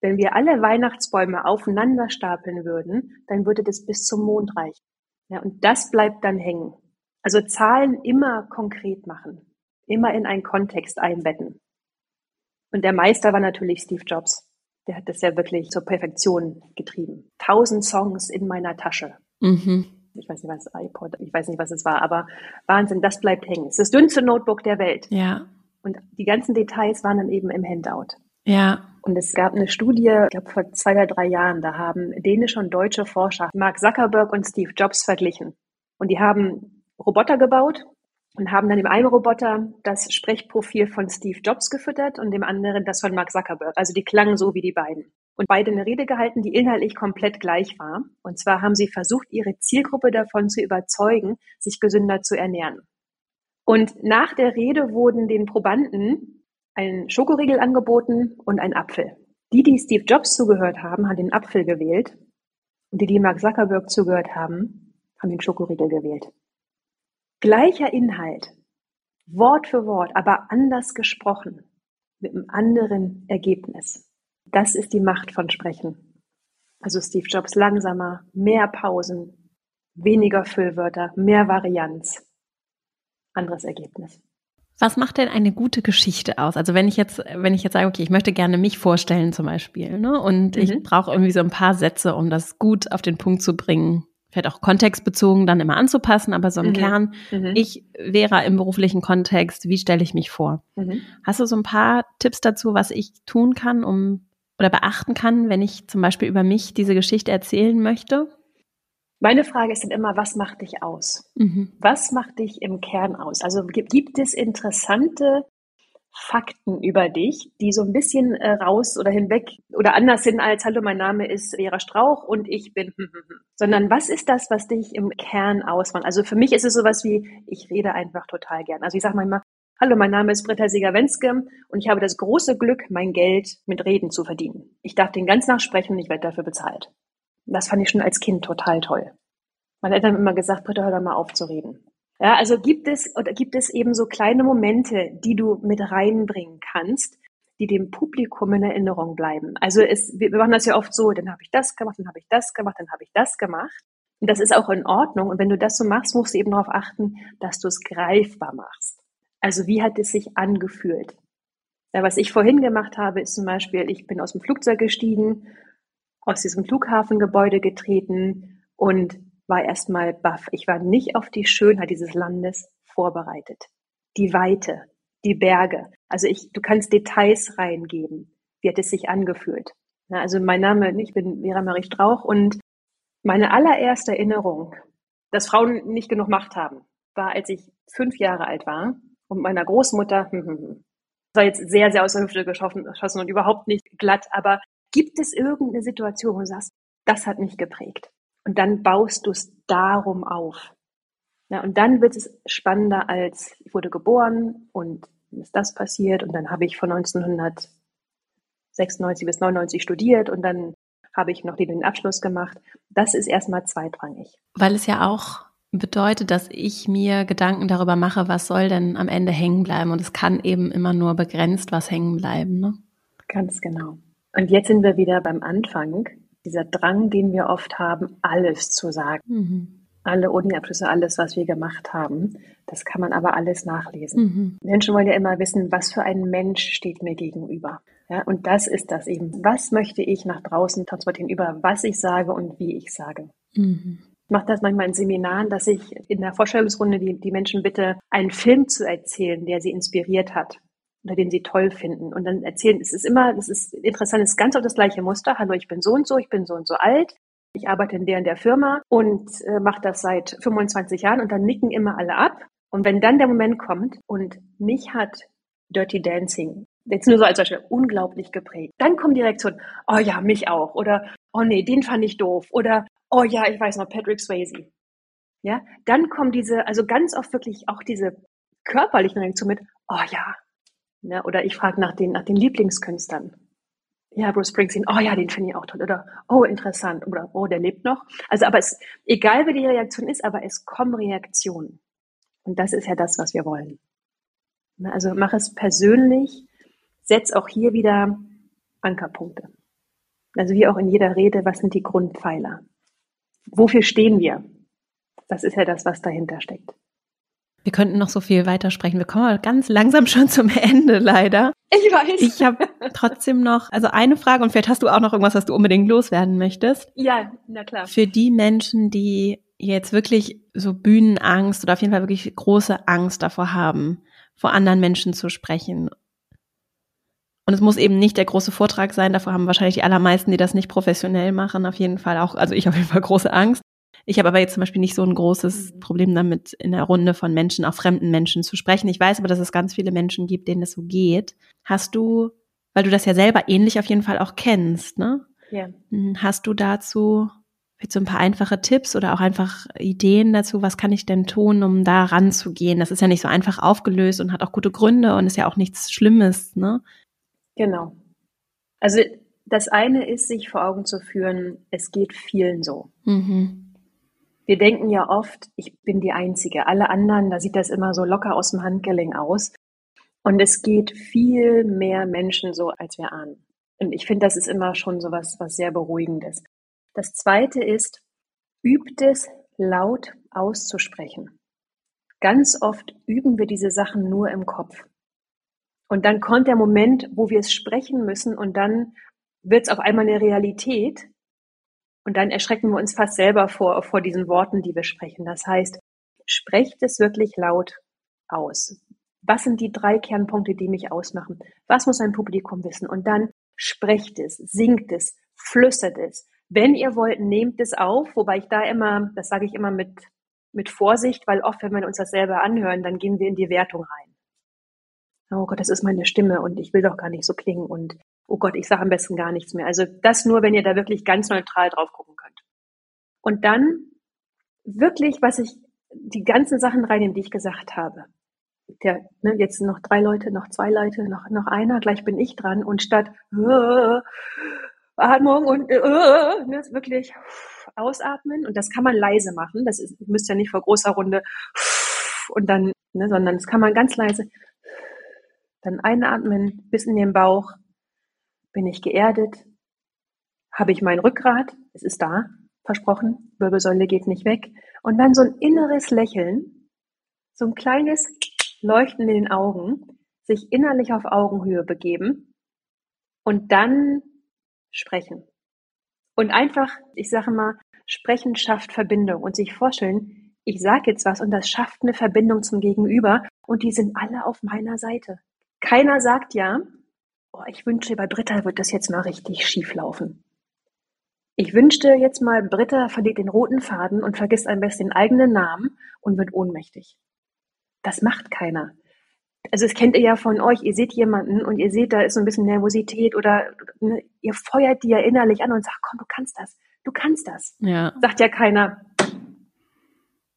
wenn wir alle Weihnachtsbäume aufeinander stapeln würden, dann würde das bis zum Mond reichen. Ja, und das bleibt dann hängen. Also Zahlen immer konkret machen, immer in einen Kontext einbetten. Und der Meister war natürlich Steve Jobs. Der hat das ja wirklich zur Perfektion getrieben. Tausend Songs in meiner Tasche. Mhm. Ich weiß nicht, was iPod, ich weiß nicht, was es war, aber Wahnsinn, das bleibt hängen. Es ist das dünnste Notebook der Welt. Ja. Und die ganzen Details waren dann eben im Handout. Ja. Und es gab eine Studie, ich glaube vor zwei oder drei Jahren, da haben dänische und deutsche Forscher Mark Zuckerberg und Steve Jobs verglichen. Und die haben Roboter gebaut und haben dann dem einen Roboter das Sprechprofil von Steve Jobs gefüttert und dem anderen das von Mark Zuckerberg. Also die klangen so wie die beiden. Und beide eine Rede gehalten, die inhaltlich komplett gleich war. Und zwar haben sie versucht, ihre Zielgruppe davon zu überzeugen, sich gesünder zu ernähren. Und nach der Rede wurden den Probanden ein Schokoriegel angeboten und ein Apfel. Die, die Steve Jobs zugehört haben, haben den Apfel gewählt. Und die, die Mark Zuckerberg zugehört haben, haben den Schokoriegel gewählt. Gleicher Inhalt, Wort für Wort, aber anders gesprochen, mit einem anderen Ergebnis. Das ist die Macht von Sprechen. Also Steve Jobs langsamer, mehr Pausen, weniger Füllwörter, mehr Varianz. Anderes Ergebnis. Was macht denn eine gute Geschichte aus? Also wenn ich jetzt, wenn ich jetzt sage, okay, ich möchte gerne mich vorstellen zum Beispiel, ne, und mhm. ich brauche irgendwie so ein paar Sätze, um das gut auf den Punkt zu bringen, vielleicht auch kontextbezogen dann immer anzupassen, aber so im mhm. Kern, mhm. ich wäre im beruflichen Kontext, wie stelle ich mich vor? Mhm. Hast du so ein paar Tipps dazu, was ich tun kann, um oder beachten kann, wenn ich zum Beispiel über mich diese Geschichte erzählen möchte? Meine Frage ist dann immer, was macht dich aus? Mhm. Was macht dich im Kern aus? Also gibt es interessante Fakten über dich, die so ein bisschen äh, raus oder hinweg oder anders sind als Hallo, mein Name ist Vera Strauch und ich bin, sondern was ist das, was dich im Kern ausmacht? Also für mich ist es sowas wie, ich rede einfach total gern. Also ich sage manchmal, Hallo, mein Name ist Britta Sieger-Wenske und ich habe das große Glück, mein Geld mit Reden zu verdienen. Ich darf den ganzen Tag sprechen und ich werde dafür bezahlt. Das fand ich schon als Kind total toll. Meine Eltern haben immer gesagt, Britta, hör doch mal auf zu reden. Ja, also gibt es oder gibt es eben so kleine Momente, die du mit reinbringen kannst, die dem Publikum in Erinnerung bleiben. Also es, wir machen das ja oft so, dann habe ich das gemacht, dann habe ich das gemacht, dann habe ich das gemacht. Und das ist auch in Ordnung. Und wenn du das so machst, musst du eben darauf achten, dass du es greifbar machst. Also wie hat es sich angefühlt? Ja, was ich vorhin gemacht habe, ist zum Beispiel, ich bin aus dem Flugzeug gestiegen, aus diesem Flughafengebäude getreten und war erstmal baff. Ich war nicht auf die Schönheit dieses Landes vorbereitet. Die Weite, die Berge. Also ich, du kannst Details reingeben. Wie hat es sich angefühlt? Also mein Name, ich bin Vera Marie Strauch und meine allererste Erinnerung, dass Frauen nicht genug Macht haben, war, als ich fünf Jahre alt war und meiner Großmutter, hm, hm, hm. war jetzt sehr, sehr aus der Hüfte geschossen und überhaupt nicht glatt, aber gibt es irgendeine Situation, wo du sagst, das hat mich geprägt? Und dann baust du es darum auf. Ja, und dann wird es spannender als, ich wurde geboren und ist das passiert und dann habe ich von 1996 bis 99 studiert und dann habe ich noch den Abschluss gemacht. Das ist erstmal zweitrangig. Weil es ja auch bedeutet, dass ich mir Gedanken darüber mache, was soll denn am Ende hängen bleiben. Und es kann eben immer nur begrenzt was hängen bleiben. Ne? Ganz genau. Und jetzt sind wir wieder beim Anfang dieser Drang, den wir oft haben, alles zu sagen. Mhm. Alle Uni-Abschlüsse, alles, was wir gemacht haben. Das kann man aber alles nachlesen. Mhm. Menschen wollen ja immer wissen, was für ein Mensch steht mir gegenüber. Ja, und das ist das eben. Was möchte ich nach draußen transportieren über was ich sage und wie ich sage? Mhm. Ich mache das manchmal in Seminaren, dass ich in der Vorstellungsrunde die, die Menschen bitte, einen Film zu erzählen, der sie inspiriert hat oder den sie toll finden. Und dann erzählen, es ist immer, das ist interessant, es ist ganz auf das gleiche Muster. Hallo, ich bin so und so, ich bin so und so alt. Ich arbeite in der und der Firma und äh, mache das seit 25 Jahren und dann nicken immer alle ab. Und wenn dann der Moment kommt und mich hat Dirty Dancing jetzt nur so als Beispiel unglaublich geprägt, dann kommt die Reaktion, oh ja, mich auch oder oh nee, den fand ich doof oder oh ja, ich weiß noch, Patrick Swayze. Ja, dann kommen diese, also ganz oft wirklich auch diese körperlichen Reaktionen mit, oh ja. Ne? Oder ich frage nach den, nach den Lieblingskünstlern. Ja, Bruce Springsteen, oh ja, den finde ich auch toll. Oder oh, interessant. Oder oh, der lebt noch. Also, aber es, egal wie die Reaktion ist, aber es kommen Reaktionen. Und das ist ja das, was wir wollen. Ne? Also mach es persönlich, setz auch hier wieder Ankerpunkte. Also wie auch in jeder Rede, was sind die Grundpfeiler? Wofür stehen wir? Das ist ja das, was dahinter steckt. Wir könnten noch so viel weitersprechen. Wir kommen ganz langsam schon zum Ende, leider. Ich weiß. Ich habe trotzdem noch, also eine Frage und vielleicht hast du auch noch irgendwas, was du unbedingt loswerden möchtest. Ja, na klar. Für die Menschen, die jetzt wirklich so Bühnenangst oder auf jeden Fall wirklich große Angst davor haben, vor anderen Menschen zu sprechen. Und es muss eben nicht der große Vortrag sein, davor haben wahrscheinlich die allermeisten, die das nicht professionell machen, auf jeden Fall auch, also ich auf jeden Fall große Angst. Ich habe aber jetzt zum Beispiel nicht so ein großes mhm. Problem damit, in der Runde von Menschen, auch fremden Menschen zu sprechen. Ich weiß aber, dass es ganz viele Menschen gibt, denen es so geht. Hast du, weil du das ja selber ähnlich auf jeden Fall auch kennst, ne? Ja. Hm, hast du dazu vielleicht so ein paar einfache Tipps oder auch einfach Ideen dazu, was kann ich denn tun, um da ranzugehen? Das ist ja nicht so einfach aufgelöst und hat auch gute Gründe und ist ja auch nichts Schlimmes, ne? Genau. Also das eine ist, sich vor Augen zu führen, es geht vielen so. Mhm. Wir denken ja oft, ich bin die Einzige. Alle anderen, da sieht das immer so locker aus dem Handgelenk aus. Und es geht viel mehr Menschen so, als wir ahnen. Und ich finde, das ist immer schon so was, was sehr Beruhigendes. Das zweite ist, übt es laut auszusprechen. Ganz oft üben wir diese Sachen nur im Kopf. Und dann kommt der Moment, wo wir es sprechen müssen und dann wird es auf einmal eine Realität und dann erschrecken wir uns fast selber vor, vor diesen Worten, die wir sprechen. Das heißt, sprecht es wirklich laut aus. Was sind die drei Kernpunkte, die mich ausmachen? Was muss ein Publikum wissen? Und dann sprecht es, singt es, flüstert es. Wenn ihr wollt, nehmt es auf, wobei ich da immer, das sage ich immer mit, mit Vorsicht, weil oft, wenn wir uns das selber anhören, dann gehen wir in die Wertung rein. Oh Gott, das ist meine Stimme und ich will doch gar nicht so klingen und oh Gott, ich sage am besten gar nichts mehr. Also das nur, wenn ihr da wirklich ganz neutral drauf gucken könnt. Und dann wirklich, was ich, die ganzen Sachen reinnehmen, die ich gesagt habe. Der, ne, jetzt noch drei Leute, noch zwei Leute, noch, noch einer, gleich bin ich dran und statt äh, Atmung und äh, ne, wirklich ausatmen und das kann man leise machen. Das ist, ihr müsst ja nicht vor großer Runde und dann, ne, sondern das kann man ganz leise. Dann einatmen bis in den Bauch, bin ich geerdet? Habe ich mein Rückgrat? Es ist da, versprochen. Wirbelsäule geht nicht weg. Und dann so ein inneres Lächeln, so ein kleines Leuchten in den Augen, sich innerlich auf Augenhöhe begeben und dann sprechen. Und einfach, ich sage mal, sprechen schafft Verbindung und sich vorstellen, ich sage jetzt was und das schafft eine Verbindung zum Gegenüber und die sind alle auf meiner Seite. Keiner sagt ja, oh, ich wünschte, bei Britta wird das jetzt mal richtig schief laufen. Ich wünschte jetzt mal, Britta verliert den roten Faden und vergisst am besten den eigenen Namen und wird ohnmächtig. Das macht keiner. Also es kennt ihr ja von euch, ihr seht jemanden und ihr seht, da ist so ein bisschen Nervosität oder ne, ihr feuert die ja innerlich an und sagt, komm, du kannst das, du kannst das. Ja. Sagt ja keiner,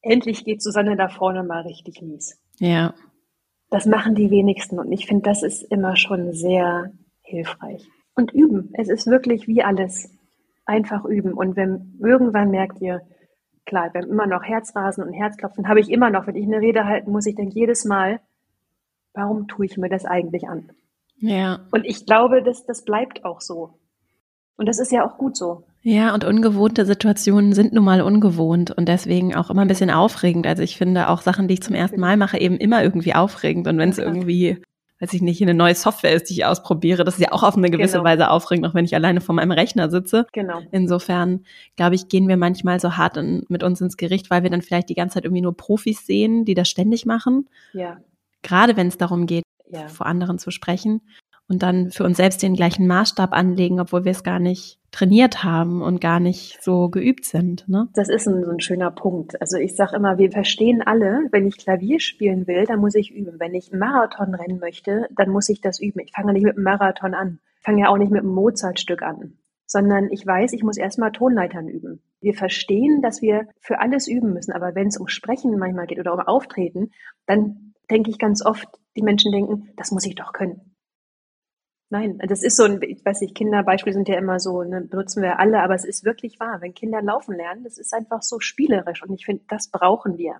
endlich geht Susanne da vorne mal richtig mies. Ja. Das machen die wenigsten und ich finde, das ist immer schon sehr hilfreich. Und üben. Es ist wirklich wie alles. Einfach üben. Und wenn irgendwann merkt ihr, klar, wir haben immer noch Herzrasen und Herzklopfen, habe ich immer noch, wenn ich eine Rede halten muss, ich denke jedes Mal, warum tue ich mir das eigentlich an? Ja. Und ich glaube, dass das bleibt auch so. Und das ist ja auch gut so. Ja, und ungewohnte Situationen sind nun mal ungewohnt und deswegen auch immer ein bisschen aufregend. Also ich finde auch Sachen, die ich zum ersten Mal mache, eben immer irgendwie aufregend. Und wenn es irgendwie, weiß ich nicht, eine neue Software ist, die ich ausprobiere, das ist ja auch auf eine gewisse genau. Weise aufregend, auch wenn ich alleine vor meinem Rechner sitze. Genau. Insofern, glaube ich, gehen wir manchmal so hart in, mit uns ins Gericht, weil wir dann vielleicht die ganze Zeit irgendwie nur Profis sehen, die das ständig machen. Ja. Gerade wenn es darum geht, ja. vor anderen zu sprechen und dann für uns selbst den gleichen Maßstab anlegen, obwohl wir es gar nicht trainiert haben und gar nicht so geübt sind. Ne? Das ist ein, so ein schöner Punkt. Also ich sage immer, wir verstehen alle, wenn ich Klavier spielen will, dann muss ich üben. Wenn ich Marathon rennen möchte, dann muss ich das üben. Ich fange nicht mit einem Marathon an. Ich fange ja auch nicht mit einem Mozart-Stück an. sondern ich weiß, ich muss erstmal Tonleitern üben. Wir verstehen, dass wir für alles üben müssen, aber wenn es um Sprechen manchmal geht oder um Auftreten, dann denke ich ganz oft, die Menschen denken, das muss ich doch können. Nein, das ist so ein, ich weiß nicht, Kinderbeispiele sind ja immer so, ne, benutzen wir alle, aber es ist wirklich wahr. Wenn Kinder laufen lernen, das ist einfach so spielerisch und ich finde, das brauchen wir.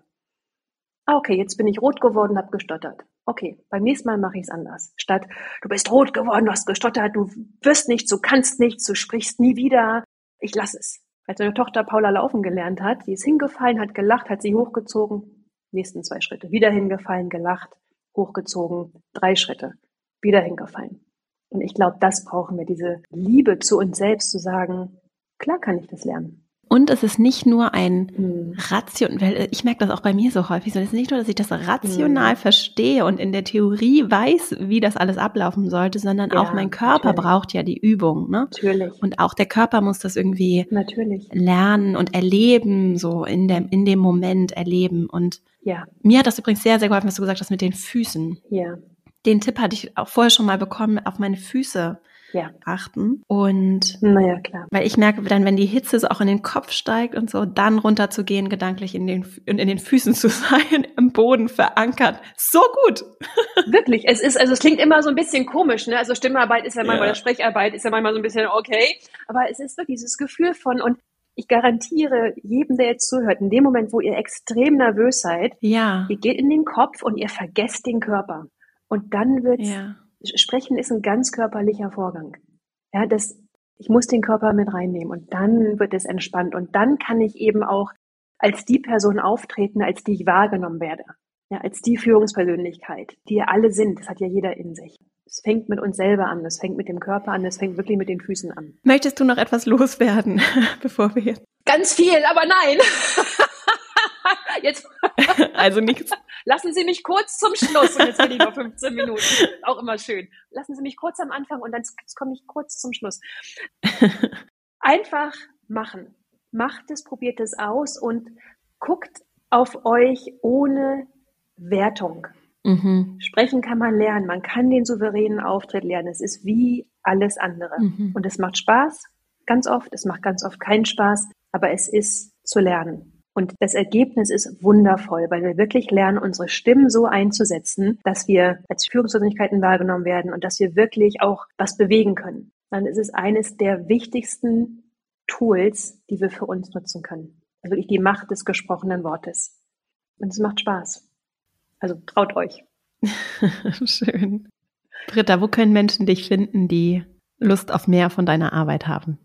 Ah, okay, jetzt bin ich rot geworden, habe gestottert. Okay, beim nächsten Mal mache ich es anders. Statt, du bist rot geworden, du hast gestottert, du wirst nichts, du kannst nichts, du sprichst nie wieder. Ich lasse es. Als meine Tochter Paula laufen gelernt hat, die ist hingefallen, hat gelacht, hat sie hochgezogen, nächsten zwei Schritte. Wieder hingefallen, gelacht, hochgezogen, drei Schritte, wieder hingefallen. Und ich glaube, das brauchen wir, diese Liebe zu uns selbst zu sagen, klar kann ich das lernen. Und es ist nicht nur ein hm. Ration, weil ich merke das auch bei mir so häufig, sondern es ist nicht nur, dass ich das rational hm. verstehe und in der Theorie weiß, wie das alles ablaufen sollte, sondern ja, auch mein Körper natürlich. braucht ja die Übung. Ne? Natürlich. Und auch der Körper muss das irgendwie natürlich. lernen und erleben, so in dem, in dem Moment erleben. Und ja. mir hat das übrigens sehr, sehr geholfen, was du gesagt hast mit den Füßen. Ja. Den Tipp hatte ich auch vorher schon mal bekommen, auf meine Füße ja. achten. Und naja, klar. Weil ich merke dann, wenn die Hitze so auch in den Kopf steigt und so, dann runterzugehen, gedanklich in den, in, in den Füßen zu sein, im Boden verankert. So gut. Wirklich. Es ist, also es klingt immer so ein bisschen komisch, ne? Also Stimmarbeit ist ja manchmal, ja. Sprecharbeit ist ja manchmal so ein bisschen okay. Aber es ist wirklich dieses Gefühl von, und ich garantiere jedem, der jetzt zuhört, in dem Moment, wo ihr extrem nervös seid, ja. ihr geht in den Kopf und ihr vergesst den Körper. Und dann wird's ja Sprechen ist ein ganz körperlicher Vorgang. Ja, das, ich muss den Körper mit reinnehmen und dann wird es entspannt und dann kann ich eben auch als die Person auftreten, als die ich wahrgenommen werde. Ja, als die Führungspersönlichkeit, die ja alle sind. Das hat ja jeder in sich. Es fängt mit uns selber an, es fängt mit dem Körper an, es fängt wirklich mit den Füßen an. Möchtest du noch etwas loswerden, bevor wir jetzt? Ganz viel, aber nein. Jetzt. also nichts. Lassen Sie mich kurz zum Schluss. Und jetzt bin ich noch 15 Minuten. Auch immer schön. Lassen Sie mich kurz am Anfang und dann komme ich kurz zum Schluss. Einfach machen. Macht es, probiert es aus und guckt auf euch ohne Wertung. Mhm. Sprechen kann man lernen. Man kann den souveränen Auftritt lernen. Es ist wie alles andere. Mhm. Und es macht Spaß, ganz oft. Es macht ganz oft keinen Spaß, aber es ist zu lernen. Und das Ergebnis ist wundervoll, weil wir wirklich lernen, unsere Stimmen so einzusetzen, dass wir als Führungspersönlichkeiten wahrgenommen werden und dass wir wirklich auch was bewegen können. Dann ist es eines der wichtigsten Tools, die wir für uns nutzen können. Also wirklich die Macht des gesprochenen Wortes. Und es macht Spaß. Also traut euch. Schön. Britta, wo können Menschen dich finden, die Lust auf mehr von deiner Arbeit haben?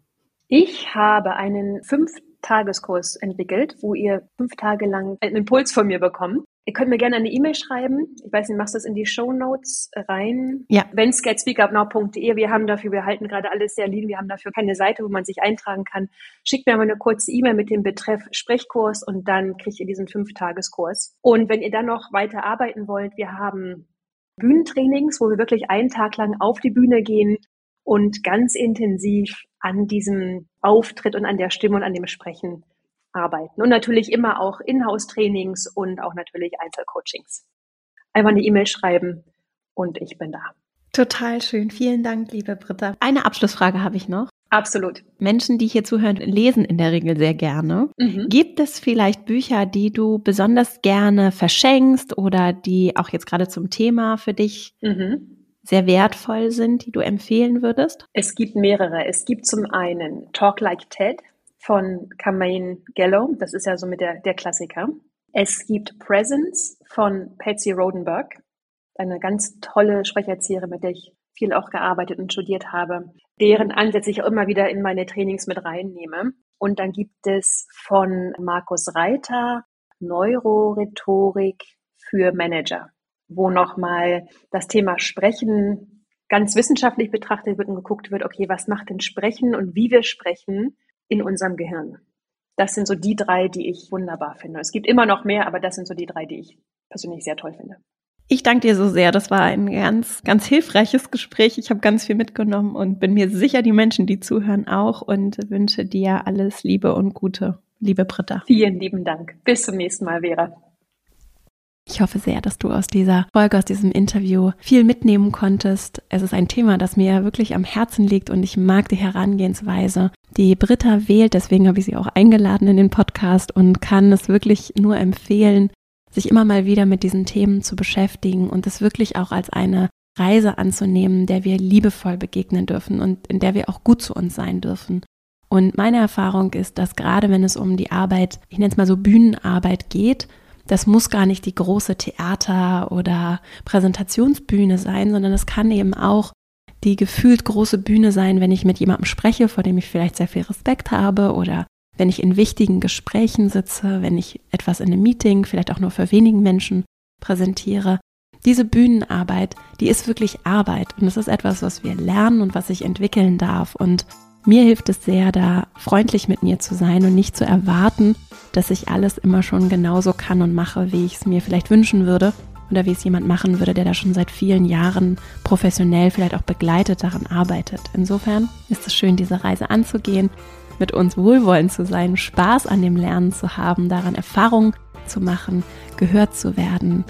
Ich habe einen fünf Tageskurs entwickelt, wo ihr fünf Tage lang einen Impuls von mir bekommt. Ihr könnt mir gerne eine E-Mail schreiben. Ich weiß nicht, machst du das in die Show Notes rein? Ja. Wenn's.speakupnow.de. Wir haben dafür, wir halten gerade alles sehr lean. Wir haben dafür keine Seite, wo man sich eintragen kann. Schickt mir mal eine kurze E-Mail mit dem Betreff Sprechkurs und dann kriegt ihr diesen Fünf-Tageskurs. Und wenn ihr dann noch weiter arbeiten wollt, wir haben Bühnentrainings, wo wir wirklich einen Tag lang auf die Bühne gehen und ganz intensiv an diesem Auftritt und an der Stimme und an dem Sprechen arbeiten. Und natürlich immer auch Inhouse-Trainings und auch natürlich Einzelcoachings. Einfach eine E-Mail schreiben und ich bin da. Total schön. Vielen Dank, liebe Britta. Eine Abschlussfrage habe ich noch. Absolut. Menschen, die hier zuhören, lesen in der Regel sehr gerne. Mhm. Gibt es vielleicht Bücher, die du besonders gerne verschenkst oder die auch jetzt gerade zum Thema für dich mhm sehr wertvoll sind, die du empfehlen würdest? Es gibt mehrere. Es gibt zum einen Talk Like Ted von Carmaine Gallo. Das ist ja so mit der, der Klassiker. Es gibt Presence von Patsy Rodenberg. Eine ganz tolle Sprecherzieherin, mit der ich viel auch gearbeitet und studiert habe, deren Ansätze ich auch immer wieder in meine Trainings mit reinnehme. Und dann gibt es von Markus Reiter Neurorhetorik für Manager wo nochmal das Thema Sprechen ganz wissenschaftlich betrachtet wird und geguckt wird, okay, was macht denn Sprechen und wie wir sprechen in unserem Gehirn? Das sind so die drei, die ich wunderbar finde. Es gibt immer noch mehr, aber das sind so die drei, die ich persönlich sehr toll finde. Ich danke dir so sehr. Das war ein ganz, ganz hilfreiches Gespräch. Ich habe ganz viel mitgenommen und bin mir sicher, die Menschen, die zuhören, auch und wünsche dir alles Liebe und Gute, liebe Britta. Vielen lieben Dank. Bis zum nächsten Mal, Vera. Ich hoffe sehr, dass du aus dieser Folge, aus diesem Interview viel mitnehmen konntest. Es ist ein Thema, das mir wirklich am Herzen liegt und ich mag die Herangehensweise, die Britta wählt. Deswegen habe ich sie auch eingeladen in den Podcast und kann es wirklich nur empfehlen, sich immer mal wieder mit diesen Themen zu beschäftigen und es wirklich auch als eine Reise anzunehmen, der wir liebevoll begegnen dürfen und in der wir auch gut zu uns sein dürfen. Und meine Erfahrung ist, dass gerade wenn es um die Arbeit, ich nenne es mal so Bühnenarbeit geht, das muss gar nicht die große Theater- oder Präsentationsbühne sein, sondern es kann eben auch die gefühlt große Bühne sein, wenn ich mit jemandem spreche, vor dem ich vielleicht sehr viel Respekt habe oder wenn ich in wichtigen Gesprächen sitze, wenn ich etwas in einem Meeting, vielleicht auch nur für wenigen Menschen präsentiere. Diese Bühnenarbeit, die ist wirklich Arbeit und es ist etwas, was wir lernen und was sich entwickeln darf. Und mir hilft es sehr, da freundlich mit mir zu sein und nicht zu erwarten, dass ich alles immer schon genauso kann und mache, wie ich es mir vielleicht wünschen würde oder wie es jemand machen würde, der da schon seit vielen Jahren professionell vielleicht auch begleitet daran arbeitet. Insofern ist es schön, diese Reise anzugehen, mit uns wohlwollend zu sein, Spaß an dem Lernen zu haben, daran Erfahrung zu machen, gehört zu werden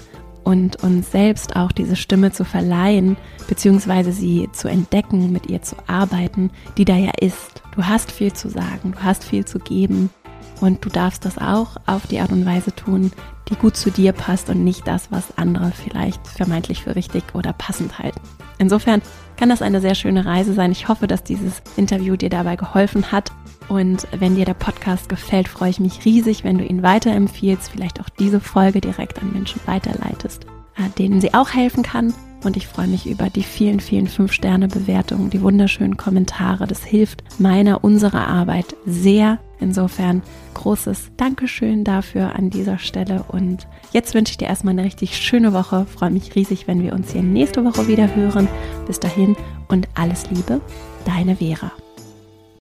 und uns selbst auch diese Stimme zu verleihen, beziehungsweise sie zu entdecken, mit ihr zu arbeiten, die da ja ist. Du hast viel zu sagen, du hast viel zu geben und du darfst das auch auf die Art und Weise tun, die gut zu dir passt und nicht das, was andere vielleicht vermeintlich für richtig oder passend halten. Insofern kann das eine sehr schöne Reise sein. Ich hoffe, dass dieses Interview dir dabei geholfen hat. Und wenn dir der Podcast gefällt, freue ich mich riesig, wenn du ihn weiterempfiehlst, vielleicht auch diese Folge direkt an Menschen weiterleitest, äh, denen sie auch helfen kann. Und ich freue mich über die vielen, vielen Fünf-Sterne-Bewertungen, die wunderschönen Kommentare. Das hilft meiner, unserer Arbeit sehr. Insofern großes Dankeschön dafür an dieser Stelle. Und jetzt wünsche ich dir erstmal eine richtig schöne Woche. Freue mich riesig, wenn wir uns hier nächste Woche wieder hören. Bis dahin und alles Liebe, deine Vera.